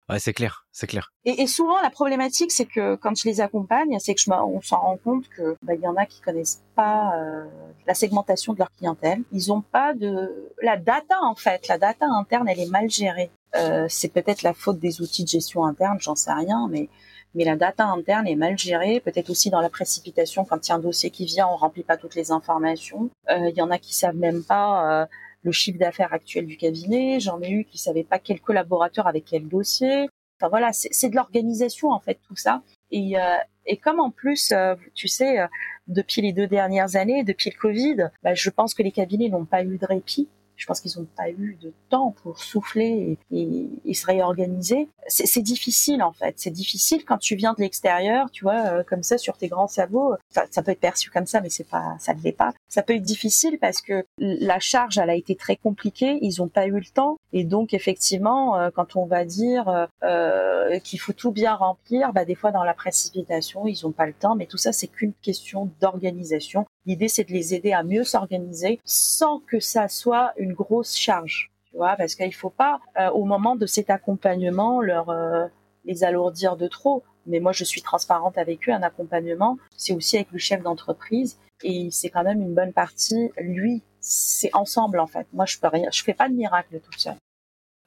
Speaker 1: Ouais, c'est clair, c'est clair.
Speaker 2: Et, et, souvent, la problématique, c'est que quand je les accompagne, c'est que je on s'en rend compte que bah, il y en a qui connaissent pas euh, la segmentation de leur clientèle. Ils ont pas de la data en fait. La data interne, elle est mal gérée. Euh, c'est peut-être la faute des outils de gestion interne, j'en sais rien, mais mais la data interne est mal gérée, peut-être aussi dans la précipitation quand il y a un dossier qui vient, on remplit pas toutes les informations. Euh, il y en a qui savent même pas euh, le chiffre d'affaires actuel du cabinet. J'en ai eu qui savaient pas quel collaborateur avec quel dossier. Enfin voilà, c'est de l'organisation en fait tout ça. Et, euh, et comme en plus, euh, tu sais, euh, depuis les deux dernières années, depuis le Covid, bah, je pense que les cabinets n'ont pas eu de répit. Je pense qu'ils n'ont pas eu de temps pour souffler et, se réorganiser. C'est difficile en fait. C'est difficile quand tu viens de l'extérieur, tu vois, euh, comme ça sur tes grands sabots. Ça, peut être perçu comme ça, mais c'est pas, ça ne l'est pas. Ça peut être difficile parce que la charge, elle a été très compliquée. Ils n'ont pas eu le temps et donc effectivement, euh, quand on va dire euh, qu'il faut tout bien remplir, bah, des fois dans la précipitation, ils n'ont pas le temps. Mais tout ça, c'est qu'une question d'organisation L'idée, c'est de les aider à mieux s'organiser sans que ça soit une grosse charge, tu vois, parce qu'il faut pas, euh, au moment de cet accompagnement, leur euh, les alourdir de trop. Mais moi, je suis transparente avec eux. Un accompagnement, c'est aussi avec le chef d'entreprise, et c'est quand même une bonne partie. Lui, c'est ensemble en fait. Moi, je peux rien, je fais pas de miracle tout seul.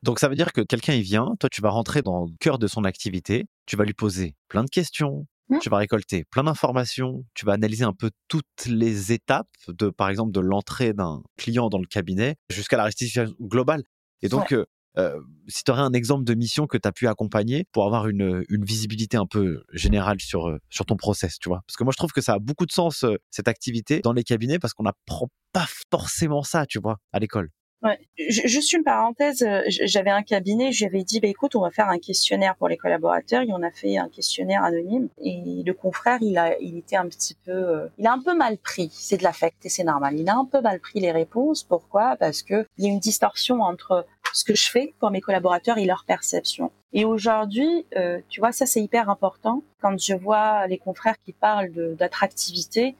Speaker 1: Donc ça veut dire que quelqu'un il vient, toi tu vas rentrer dans le cœur de son activité, tu vas lui poser plein de questions, Mmh. Tu vas récolter plein d'informations, tu vas analyser un peu toutes les étapes de, par exemple, de l'entrée d'un client dans le cabinet jusqu'à la restitution globale. Et donc, euh, euh, si tu aurais un exemple de mission que tu as pu accompagner pour avoir une, une visibilité un peu générale sur, euh, sur ton process, tu vois? Parce que moi, je trouve que ça a beaucoup de sens, cette activité, dans les cabinets, parce qu'on n'apprend pas forcément ça, tu vois, à l'école.
Speaker 2: Ouais. Juste une parenthèse, euh, j'avais un cabinet, j'avais dit, bah, écoute, on va faire un questionnaire pour les collaborateurs, et on a fait un questionnaire anonyme, et le confrère, il a, il était un petit peu, euh, il a un peu mal pris, c'est de l'affect, et c'est normal, il a un peu mal pris les réponses, pourquoi? Parce que il y a une distorsion entre ce que je fais pour mes collaborateurs et leur perception. Et aujourd'hui, euh, tu vois, ça c'est hyper important. Quand je vois les confrères qui parlent d'attractivité,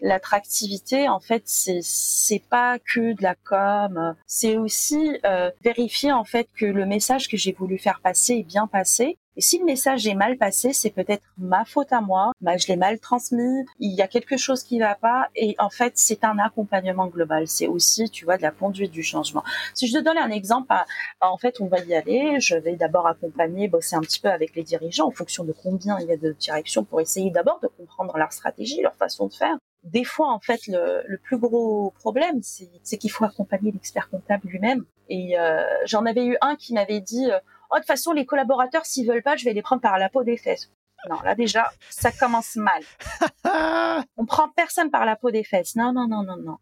Speaker 2: l'attractivité en fait c'est c'est pas que de la com. C'est aussi euh, vérifier en fait que le message que j'ai voulu faire passer est bien passé Et si le message est mal passé, c'est peut-être ma faute à moi, je l'ai mal transmis, il y a quelque chose qui va pas, et en fait, c'est un accompagnement global. C'est aussi, tu vois, de la conduite du changement. Si je te donne un exemple, bah, en fait, on va y aller, je vais d'abord accompagner, bosser un petit peu avec les dirigeants en fonction de combien il y a de directions pour essayer d'abord de comprendre leur stratégie, leur façon de faire. Des fois, en fait, le, plus gros problème, c'est qu'il faut accompagner l'expert comptable lui-même. Et euh, j'en avais eu un qui m'avait dit euh, oh, de toute façon, les collaborateurs, s'ils veulent pas, je vais les prendre par la peau des fesses. Non, là déjà, ça commence mal. on prend personne par la peau des fesses. Non, non, non, non, non.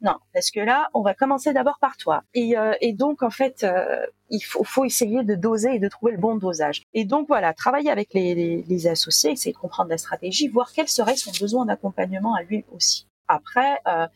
Speaker 2: Non, parce que là, on va commencer d'abord par toi. Et, euh, donc, en fait, euh, il faut, essayer de doser et de trouver le bon dosage. Et donc, voilà, travailler avec les, associés, essayer de comprendre la stratégie, voir quel serait son besoin d'accompagnement à lui aussi. Après, euh,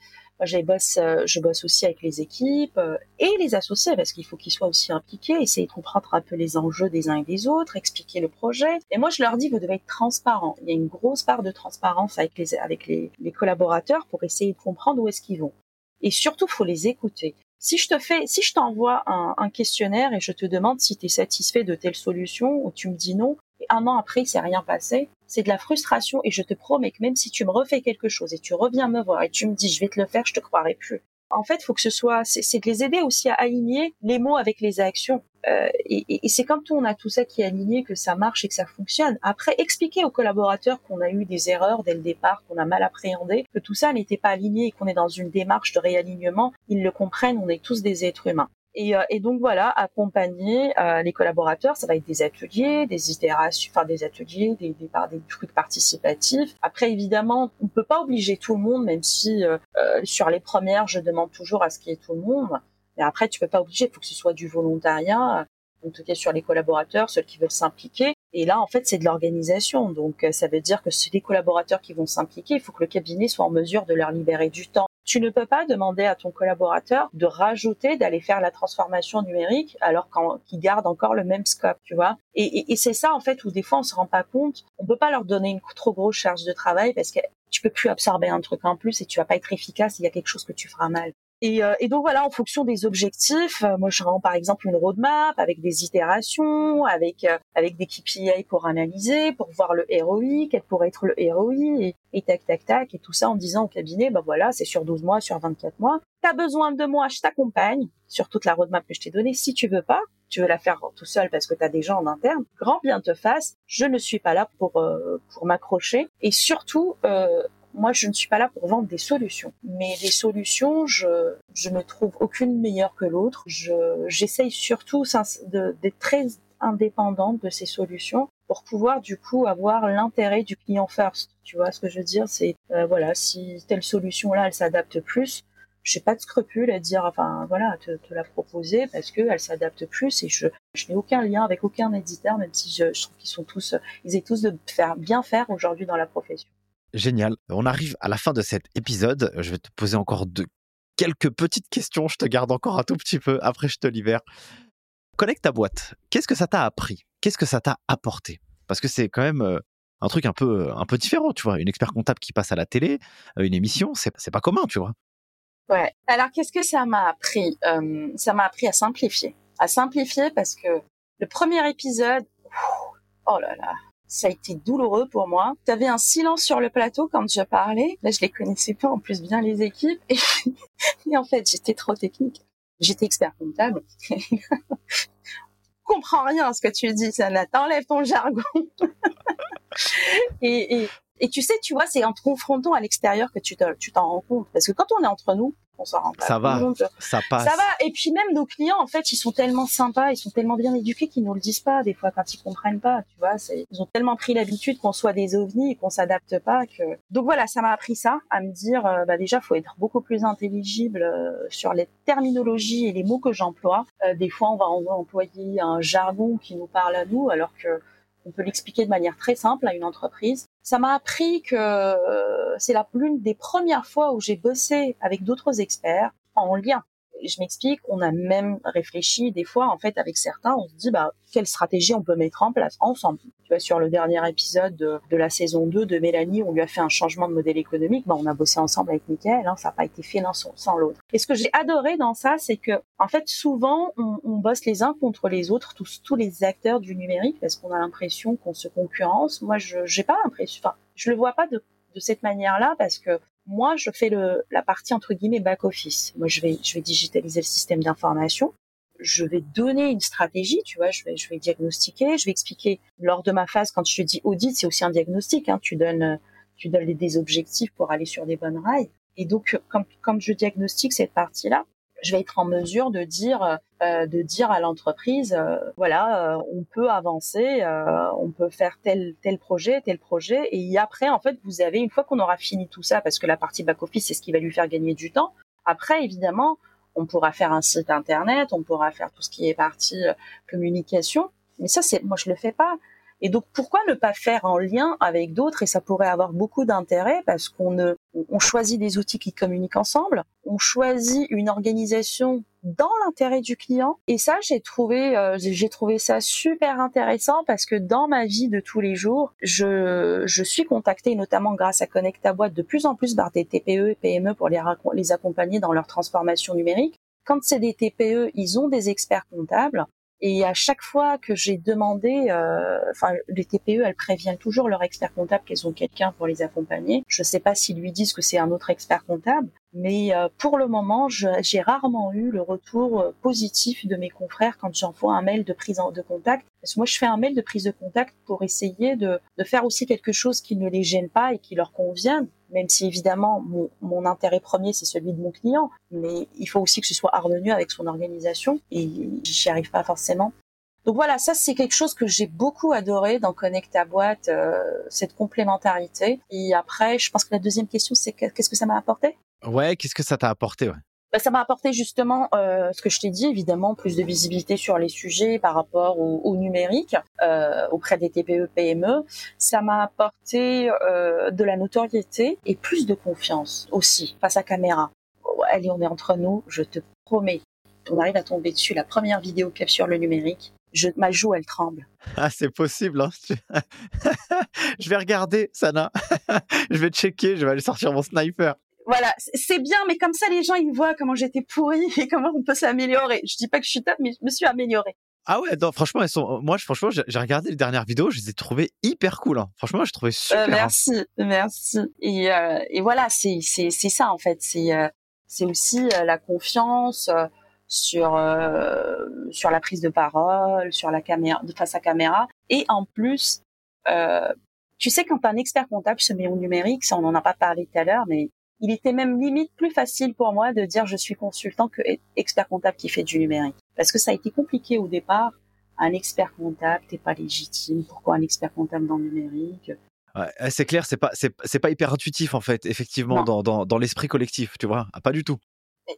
Speaker 2: je bosse, euh, je bosse aussi avec les équipes euh, et les associés parce qu'il faut qu'ils soient aussi impliqués, essayer de comprendre un peu les enjeux des uns et des autres, expliquer le projet. Et moi, je leur dis, vous devez être transparent. Il y a une grosse part de transparence avec les, avec les, collaborateurs pour essayer de comprendre où est-ce qu'ils vont. Et surtout, faut les écouter. Si je te fais, si je t'envoie un, un, questionnaire et je te demande si tu es satisfait de telle solution ou tu me dis non, un an après, il s'est rien passé. C'est de la frustration et je te promets que même si tu me refais quelque chose et tu reviens me voir et tu me dis je vais te le faire, je te croirai plus. En fait, faut que ce soit, c'est de les aider aussi à aligner les mots avec les actions. Euh, et, c'est quand on a tout ça qui est aligné que ça marche et que ça fonctionne. Après, expliquer aux collaborateurs qu'on a eu des erreurs dès le départ, qu'on a mal appréhendé, que tout ça n'était pas aligné et qu'on est dans une démarche de réalignement, ils le comprennent, on est tous des êtres humains. Et, euh, et, donc voilà, accompagner euh, les collaborateurs, ça va être des ateliers, des itérations, enfin des ateliers, des, des, des, trucs participatifs. Après, évidemment, on peut pas obliger tout le monde, même si euh, euh sur les premières, je demande toujours à ce qu'il y ait tout le monde. Mais après, tu peux pas obliger, il faut que ce soit du volontariat. En tout cas, sur les collaborateurs, ceux qui veulent s'impliquer. Et là, en fait, c'est de l'organisation. Donc, ça veut dire que c'est les collaborateurs qui vont s'impliquer. Il faut que le cabinet soit en mesure de leur libérer du temps tu ne peux pas demander à ton collaborateur de rajouter, d'aller faire la transformation numérique alors qu'il garde encore le même scope, tu vois. Et, c'est ça en fait où des fois on se rend pas compte. On peut pas leur donner une trop grosse charge de travail parce que tu peux plus absorber un truc en plus et tu vas pas être efficace. Il y a quelque chose que tu feras mal. Euh, et, donc voilà, en fonction des objectifs, euh, moi je rends par exemple une roadmap avec des itérations, avec euh, avec des KPI pour analyser, pour voir le ROI, quel pourrait être le ROI, et, et, tac tac tac, et tout ça en disant au cabinet, bah voilà, c'est sur 12 mois, sur 24 mois. T'as besoin de moi, je t'accompagne sur toute la roadmap que je t'ai donnée. Si tu veux pas, tu veux la faire tout seul parce que tu as des gens en interne, grand bien te fasse. Je ne suis pas là pour pour m'accrocher. Et surtout, euh, moi, je ne suis pas là pour vendre des solutions. Mais des solutions, je, je ne trouve aucune meilleure que l'autre. Je, j'essaye surtout d'être très indépendante de ces solutions pour pouvoir du coup avoir l'intérêt du client first. Tu vois ce que je veux dire? C'est euh, voilà, si telle solution là, elle s'adapte plus, j'ai pas de scrupule à dire enfin voilà te, te la proposer parce que elle s'adapte plus et je je n'ai aucun lien avec aucun éditeur même si je, je trouve qu'ils sont tous ils aient tous de faire bien faire aujourd'hui dans la profession.
Speaker 1: Génial. On arrive à la fin de cet épisode. Je vais te poser encore de... quelques petites questions. Je te garde encore un tout petit peu. Après, je te libère. Connecte ta boîte. Qu'est-ce que ça t'a appris? Qu'est-ce que ça t'a apporté? Parce que c'est quand même euh, un truc un peu, un peu différent, tu vois. Une expert comptable qui passe à la télé, euh, une émission, c'est, c'est pas commun, tu vois.
Speaker 2: Ouais. Alors, qu'est-ce que ça m'a appris? Euh, Ça m'a appris à simplifier. À simplifier parce que le premier épisode, oh là là, ça a été douloureux pour moi. Tu avais un silence sur le plateau quand je parlais. Là, je les connaissais pas en plus bien les équipes. Et, en fait, j'étais trop technique. J'étais expert comptable. comprends rien à ce que tu dis, ça T'enlève ton jargon. et, et tu sais, tu vois, c'est en te confrontant à l'extérieur que tu t'en tu rends compte. Parce que quand on est entre nous, on s'en rend pas
Speaker 1: ça va, ça passe.
Speaker 2: Ça va. Et puis même nos clients, en fait, ils sont tellement sympas, ils sont tellement bien éduqués qu'ils nous le disent pas des fois quand ils comprennent pas. Tu vois, ils ont tellement pris l'habitude qu'on soit des ovnis et qu'on s'adapte pas que. Donc voilà, ça m'a appris ça, à me dire, euh, bah déjà, faut être beaucoup plus intelligible euh, sur les terminologies et les mots que j'emploie. Euh, des fois, on va, on va employer un jargon qui nous parle à nous, alors que on peut l'expliquer de manière très simple à une entreprise. Ça m'a appris que euh, c'est l'une des premières fois où j'ai bossé avec d'autres experts en lien. Je m'explique, on a même réfléchi des fois, en fait, avec certains, on se dit, bah, quelle stratégie on peut mettre en place ensemble. Tu vois, sur le dernier épisode de, la saison 2 de Mélanie, on lui a fait un changement de modèle économique, bah, on a bossé ensemble avec Mickaël, hein, ça n'a pas été fait sans, l'autre. Et ce que j'ai adoré dans ça, c'est que, en fait, souvent, on, bosse les uns contre les autres, tous, les acteurs du numérique, parce qu'on a l'impression qu'on se concurrence. Moi, je j'ai pas l'impression, enfin, je le vois pas de cette manière-là, parce que moi, je fais le, la partie entre guillemets back office. Moi, je vais, je vais digitaliser le système d'information. Je vais donner une stratégie, tu vois. Je vais, je vais diagnostiquer. Je vais expliquer lors de ma phase. Quand je te dis audit, c'est aussi un diagnostic. Hein, tu donnes, tu donnes des objectifs pour aller sur des bonnes rails. Et donc, comme, comme je diagnostique cette partie-là, je vais être en mesure de dire euh, de dire à l'entreprise euh, voilà euh, on peut avancer on peut faire tel tel projet tel projet. Et après en fait vous avez une fois qu'on aura fini tout ça parce que la partie back office c'est ce qui va lui faire gagner du temps après évidemment on pourra faire un site internet on pourra faire tout ce qui est partie communication. Mais ça c'est moi je le fais pas et donc pourquoi ne pas faire en lien avec d'autres? Et ça pourrait avoir beaucoup d'intérêt parce qu'on on choisit des outils qui communiquent ensemble, on choisit une organisation dans l'intérêt du client. Et ça j'ai trouvé euh, j'ai trouvé ça super intéressant parce que dans ma vie de tous les jours je, je suis contactée notamment grâce à Connect à boîte de plus en plus par des TPE et PME pour les, les accompagner dans leur transformation numérique. Quand c'est des TPE, ils ont des experts comptables et à chaque fois que j'ai demandé, euh, enfin, les TPE, elles préviennent toujours leur expert comptable qu'elles ont quelqu'un pour les accompagner. Je ne sais pas s'ils lui disent que c'est un autre expert comptable, mais euh, pour le moment, j'ai rarement eu le retour euh, positif de mes confrères quand j'envoie un mail de prise de contact. Parce que moi, je fais un mail de prise de contact pour essayer de, de faire aussi quelque chose qui ne les gêne pas et qui leur convienne même si évidemment mon, intérêt premier c'est celui de mon client, mais il faut aussi que ce soit harmonieux avec son organisation et j'y arrive pas forcément. Donc voilà, ça c'est quelque chose que j'ai beaucoup adoré dans Connect ta boîte, euh, cette complémentarité. Et après, je pense que la deuxième question c'est qu'est-ce que ça m'a apporté?
Speaker 1: Ouais, qu'est-ce que ça t'a apporté ouais?
Speaker 2: Bah, ça m'a apporté justement euh, ce que je t'ai dit, évidemment, plus de visibilité sur les sujets par rapport au, numérique euh, auprès des TPE, PME. Ça m'a apporté euh, de la notoriété et plus de confiance aussi face à caméra. Oh, allez, on est entre nous, je te promets. On arrive à tomber dessus, la première vidéo capture le numérique. Je, ma joue, elle tremble.
Speaker 1: Ah, c'est possible. Hein je vais regarder, Sana. je vais checker, je vais aller sortir mon sniper
Speaker 2: voilà, c'est bien, mais comme ça, les gens, ils voient comment j'étais pourrie et comment on peut s'améliorer. Je dis pas que je suis top, mais je me suis améliorée.
Speaker 1: Ah ouais, non, franchement, elles sont. Moi, franchement, j'ai regardé les dernières vidéos, je les ai trouvées hyper cool. Hein. Franchement, je trouvais euh, super.
Speaker 2: Euh, merci, merci. Et, euh, et voilà, c'est c'est c'est ça en fait. C'est euh, c'est aussi euh, la confiance sur sur la prise de parole, sur la caméra, de face à caméra. Et en plus, tu sais, quand un expert comptable se met au numérique, ça on en a pas parlé tout à l'heure, mais il était même limite plus facile pour moi de dire je suis consultant que expert comptable qui fait du numérique. Parce que ça a été compliqué au départ. Un expert comptable, t'es pas légitime. Pourquoi un expert comptable dans le numérique?
Speaker 1: Ouais, C'est clair, c'est pas c'est pas hyper intuitif en fait, effectivement, dans, dans, dans l'esprit collectif, tu vois, ah, pas du tout.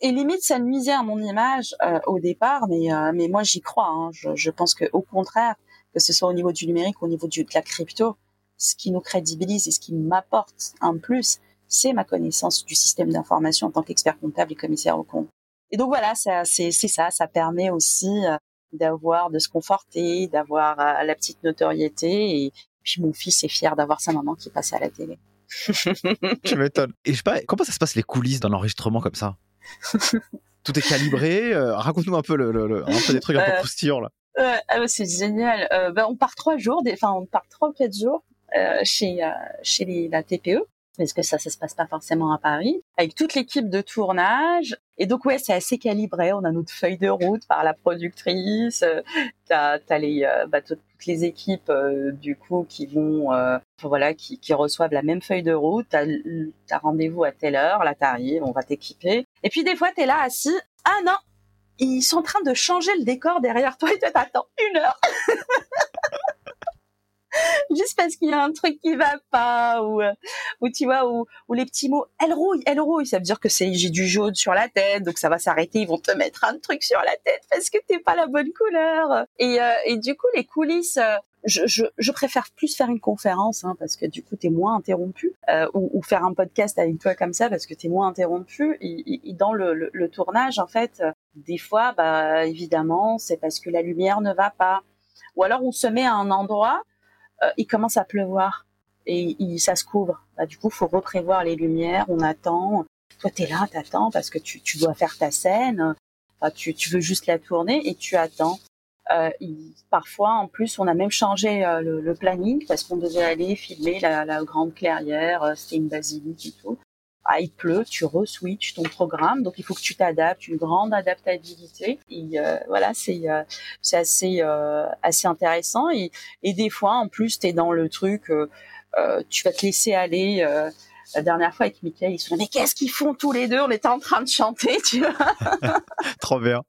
Speaker 2: Et limite, ça nuisait à mon image euh, au départ, mais euh, mais moi j'y crois. Hein. Je, je pense que au contraire, que ce soit au niveau du numérique, au niveau du, de la crypto, ce qui nous crédibilise et ce qui m'apporte un plus, c'est ma connaissance du système d'information en tant qu'expert comptable et commissaire au compte. Et donc voilà, c'est ça, ça permet aussi euh, d'avoir, de se conforter, d'avoir euh, la petite notoriété. Et puis mon fils est fier d'avoir sa maman qui passe à la télé.
Speaker 1: tu m'étonnes. Et je sais pas, comment ça se passe les coulisses d'un enregistrement comme ça? Tout est calibré. Euh, raconte-nous un peu le, un peu des trucs un peu croustillants là.
Speaker 2: C'est génial. ben, on part trois jours, enfin on part trois ou quatre jours chez chez les, la TPE parce que ça, ça se passe pas forcément à Paris, avec toute l'équipe de tournage. Et donc ouais, c'est assez calibré. On a notre feuille de route par la productrice. Euh, t'as as les euh, bah, toutes les équipes euh, du coup qui vont voilà qui, qui, reçoivent la même feuille de route. T'as as, rendez-vous à telle heure, là t'arrives, on va t'équiper. Et puis des fois t'es là assis. Ah non, ils sont en train de changer le décor derrière toi et toi t'attends une heure. juste parce qu'il y a un truc qui va pas ou euh, tu vois ou, ou les petits mots elle rouille elle rouille ça veut dire que c'est j'ai du jaune sur la tête donc ça va s'arrêter ils vont te mettre un truc sur la tête parce que t'es pas la bonne couleur. Et euh, et du coup les coulisses euh, je, je, préfère plus faire une conférence hein, parce que du coup tu es moins interrompu euh, ou, ou, faire un podcast avec toi comme ça parce que tu es moins interrompu. Et, et dans le, le, tournage en fait des fois bah évidemment c'est parce que la lumière ne va pas. Ou alors on se met à un endroit euh, il commence à pleuvoir et il, ça se couvre. Bah, du coup faut reprévoir les lumières. On attend. Toi tu es là t'attends parce que tu, dois faire ta scène. Enfin, tu, veux juste la tourner et tu attends. Euh, parfois, en plus, on a même changé euh, le, planning parce qu'on devait aller filmer la, la grande clairière, euh, c'était une basilique et tout. Ah, il pleut, tu re-switches ton programme, donc il faut que tu t'adaptes, une grande adaptabilité. Et euh, voilà, c'est c'est assez assez intéressant. Et, et des fois, en plus, tu es dans le truc, tu vas te laisser aller. la dernière fois avec Michael, ils se sont dit, mais qu'est-ce qu'ils font tous les deux? On était en train de chanter, tu vois.
Speaker 1: Trop bien.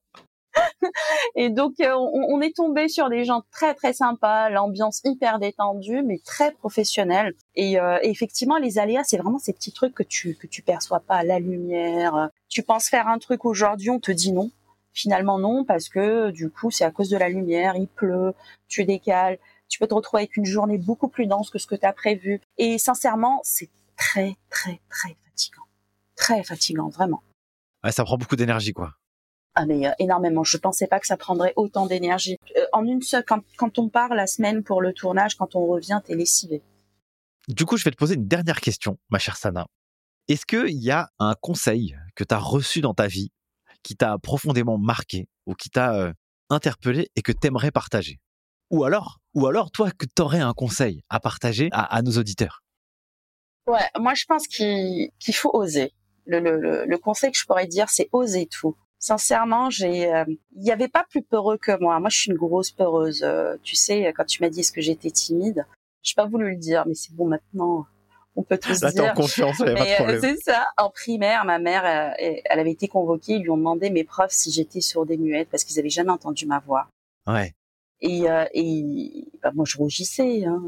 Speaker 2: et donc euh, on, est tombé sur des gens très très sympas, l'ambiance hyper détendue mais très professionnelle. Et, euh, effectivement les aléas c'est vraiment ces petits trucs que tu que tu perçois pas, la lumière. Tu penses faire un truc aujourd'hui, on te dit non. Finalement non parce que du coup c'est à cause de la lumière, il pleut, tu décales, tu peux te retrouver avec une journée beaucoup plus dense que ce que tu as prévu. Et sincèrement c'est très très très fatigant, très fatigant vraiment.
Speaker 1: ça prend beaucoup d'énergie quoi.
Speaker 2: Ah mais euh, énormément. Je pensais pas que ça prendrait autant d'énergie. Euh, en une seule, quand, quand, on part la semaine pour le tournage, quand on revient, t'es lessivé.
Speaker 1: Du coup, je vais te poser une dernière question, ma chère Sana. Est-ce qu'il y a un conseil que tu as reçu dans ta vie qui t'a profondément marqué ou qui t'a euh, interpellé et que t'aimerais partager? Ou alors, ou alors toi, que t'aurais un conseil à partager à, nos auditeurs?
Speaker 2: Ouais, moi je pense qu'il faut oser. Le, le, le conseil que je pourrais dire, c'est oser tout sincèrement, j'ai, euh, il n'y avait pas plus peureux que moi. Moi, je suis une grosse peureuse. Euh, tu sais, quand tu m'as dit ce que j'étais timide, j'ai pas voulu le dire, mais c'est bon maintenant. On peut tous
Speaker 1: Là,
Speaker 2: dire.
Speaker 1: en confiance, pas de euh, problème.
Speaker 2: c'est ça. En primaire, ma mère, elle avait été convoquée. Ils lui ont demandé mes profs si j'étais sourde et muette parce qu'ils avaient jamais entendu ma voix.
Speaker 1: Ouais.
Speaker 2: Et, et bah, moi, je rougissais. Hein.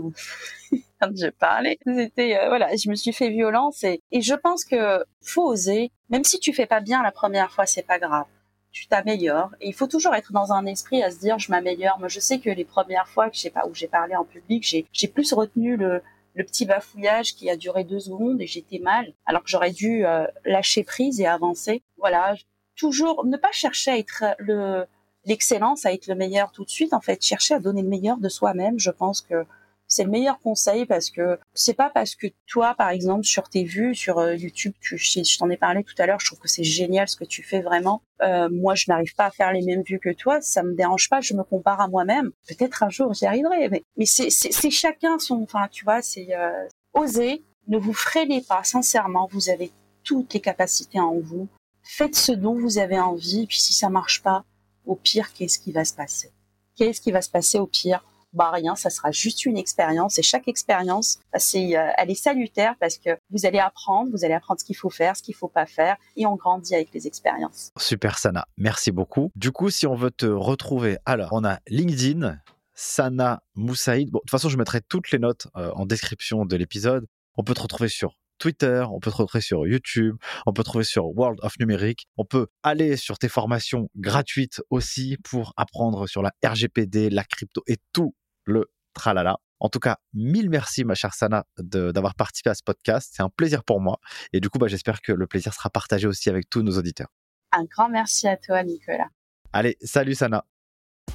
Speaker 2: quand je parlais. C'était euh, voilà, je me suis fait violence et, et je pense que faut oser, même si tu fais pas bien la première fois, c'est pas grave. Tu t'améliores et il faut toujours être dans un esprit à se dire je m'améliore. Moi, je sais que les premières fois que je sais pas où j'ai parlé en public, j'ai j'ai plus retenu le le petit bafouillage qui a duré deux secondes et j'étais mal, alors que j'aurais dû euh, lâcher prise et avancer. Voilà, toujours ne pas chercher à être le l'excellence, à être le meilleur tout de suite. En fait, chercher à donner le meilleur de soi-même. Je pense que c'est le meilleur conseil parce que c'est pas parce que toi, par exemple, sur tes vues sur euh, YouTube, tu, je, t'en ai parlé tout à l'heure, je trouve que c'est génial ce que tu fais vraiment. Euh, moi, je n'arrive pas à faire les mêmes vues que toi, ça me dérange pas, je me compare à moi-même. Peut-être un jour j'y arriverai, mais, mais c'est, c'est, chacun son, enfin, tu vois, c'est euh, oser, ne vous freinez pas, sincèrement, vous avez toutes les capacités en vous. Faites ce dont vous avez envie, puis si ça marche pas, au pire, qu'est-ce qui va se passer? Qu'est-ce qui va se passer au pire? Bah rien, ça sera juste une expérience et chaque expérience, bah, c'est, euh, elle est salutaire parce que vous allez apprendre, vous allez apprendre ce qu'il faut faire, ce qu'il faut pas faire et on grandit avec les expériences.
Speaker 1: Super Sana, merci beaucoup. Du coup, si on veut te retrouver, alors on a LinkedIn, Sana Moussaïd. Bon, de toute façon, je mettrai toutes les notes euh, en description de l'épisode. On peut te retrouver sur Twitter, on peut te retrouver sur YouTube, on peut te retrouver sur World of Numérique, on peut aller sur tes formations gratuites aussi pour apprendre sur la RGPD, la crypto et tout le tralala. En tout cas, mille merci, ma chère Sana, d'avoir participé à ce podcast. C'est un plaisir pour moi. Et du coup, bah, j'espère que le plaisir sera partagé aussi avec tous nos auditeurs.
Speaker 2: Un grand merci à toi, Nicolas.
Speaker 1: Allez, salut Sana.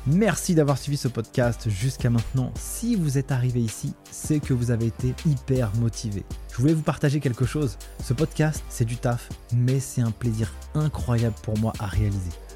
Speaker 3: Merci d'avoir suivi ce podcast jusqu'à maintenant. Si vous êtes arrivé ici, c'est que vous avez été hyper motivé. Je voulais vous partager quelque chose. Ce podcast, c'est du taf, mais c'est un plaisir incroyable pour moi à réaliser.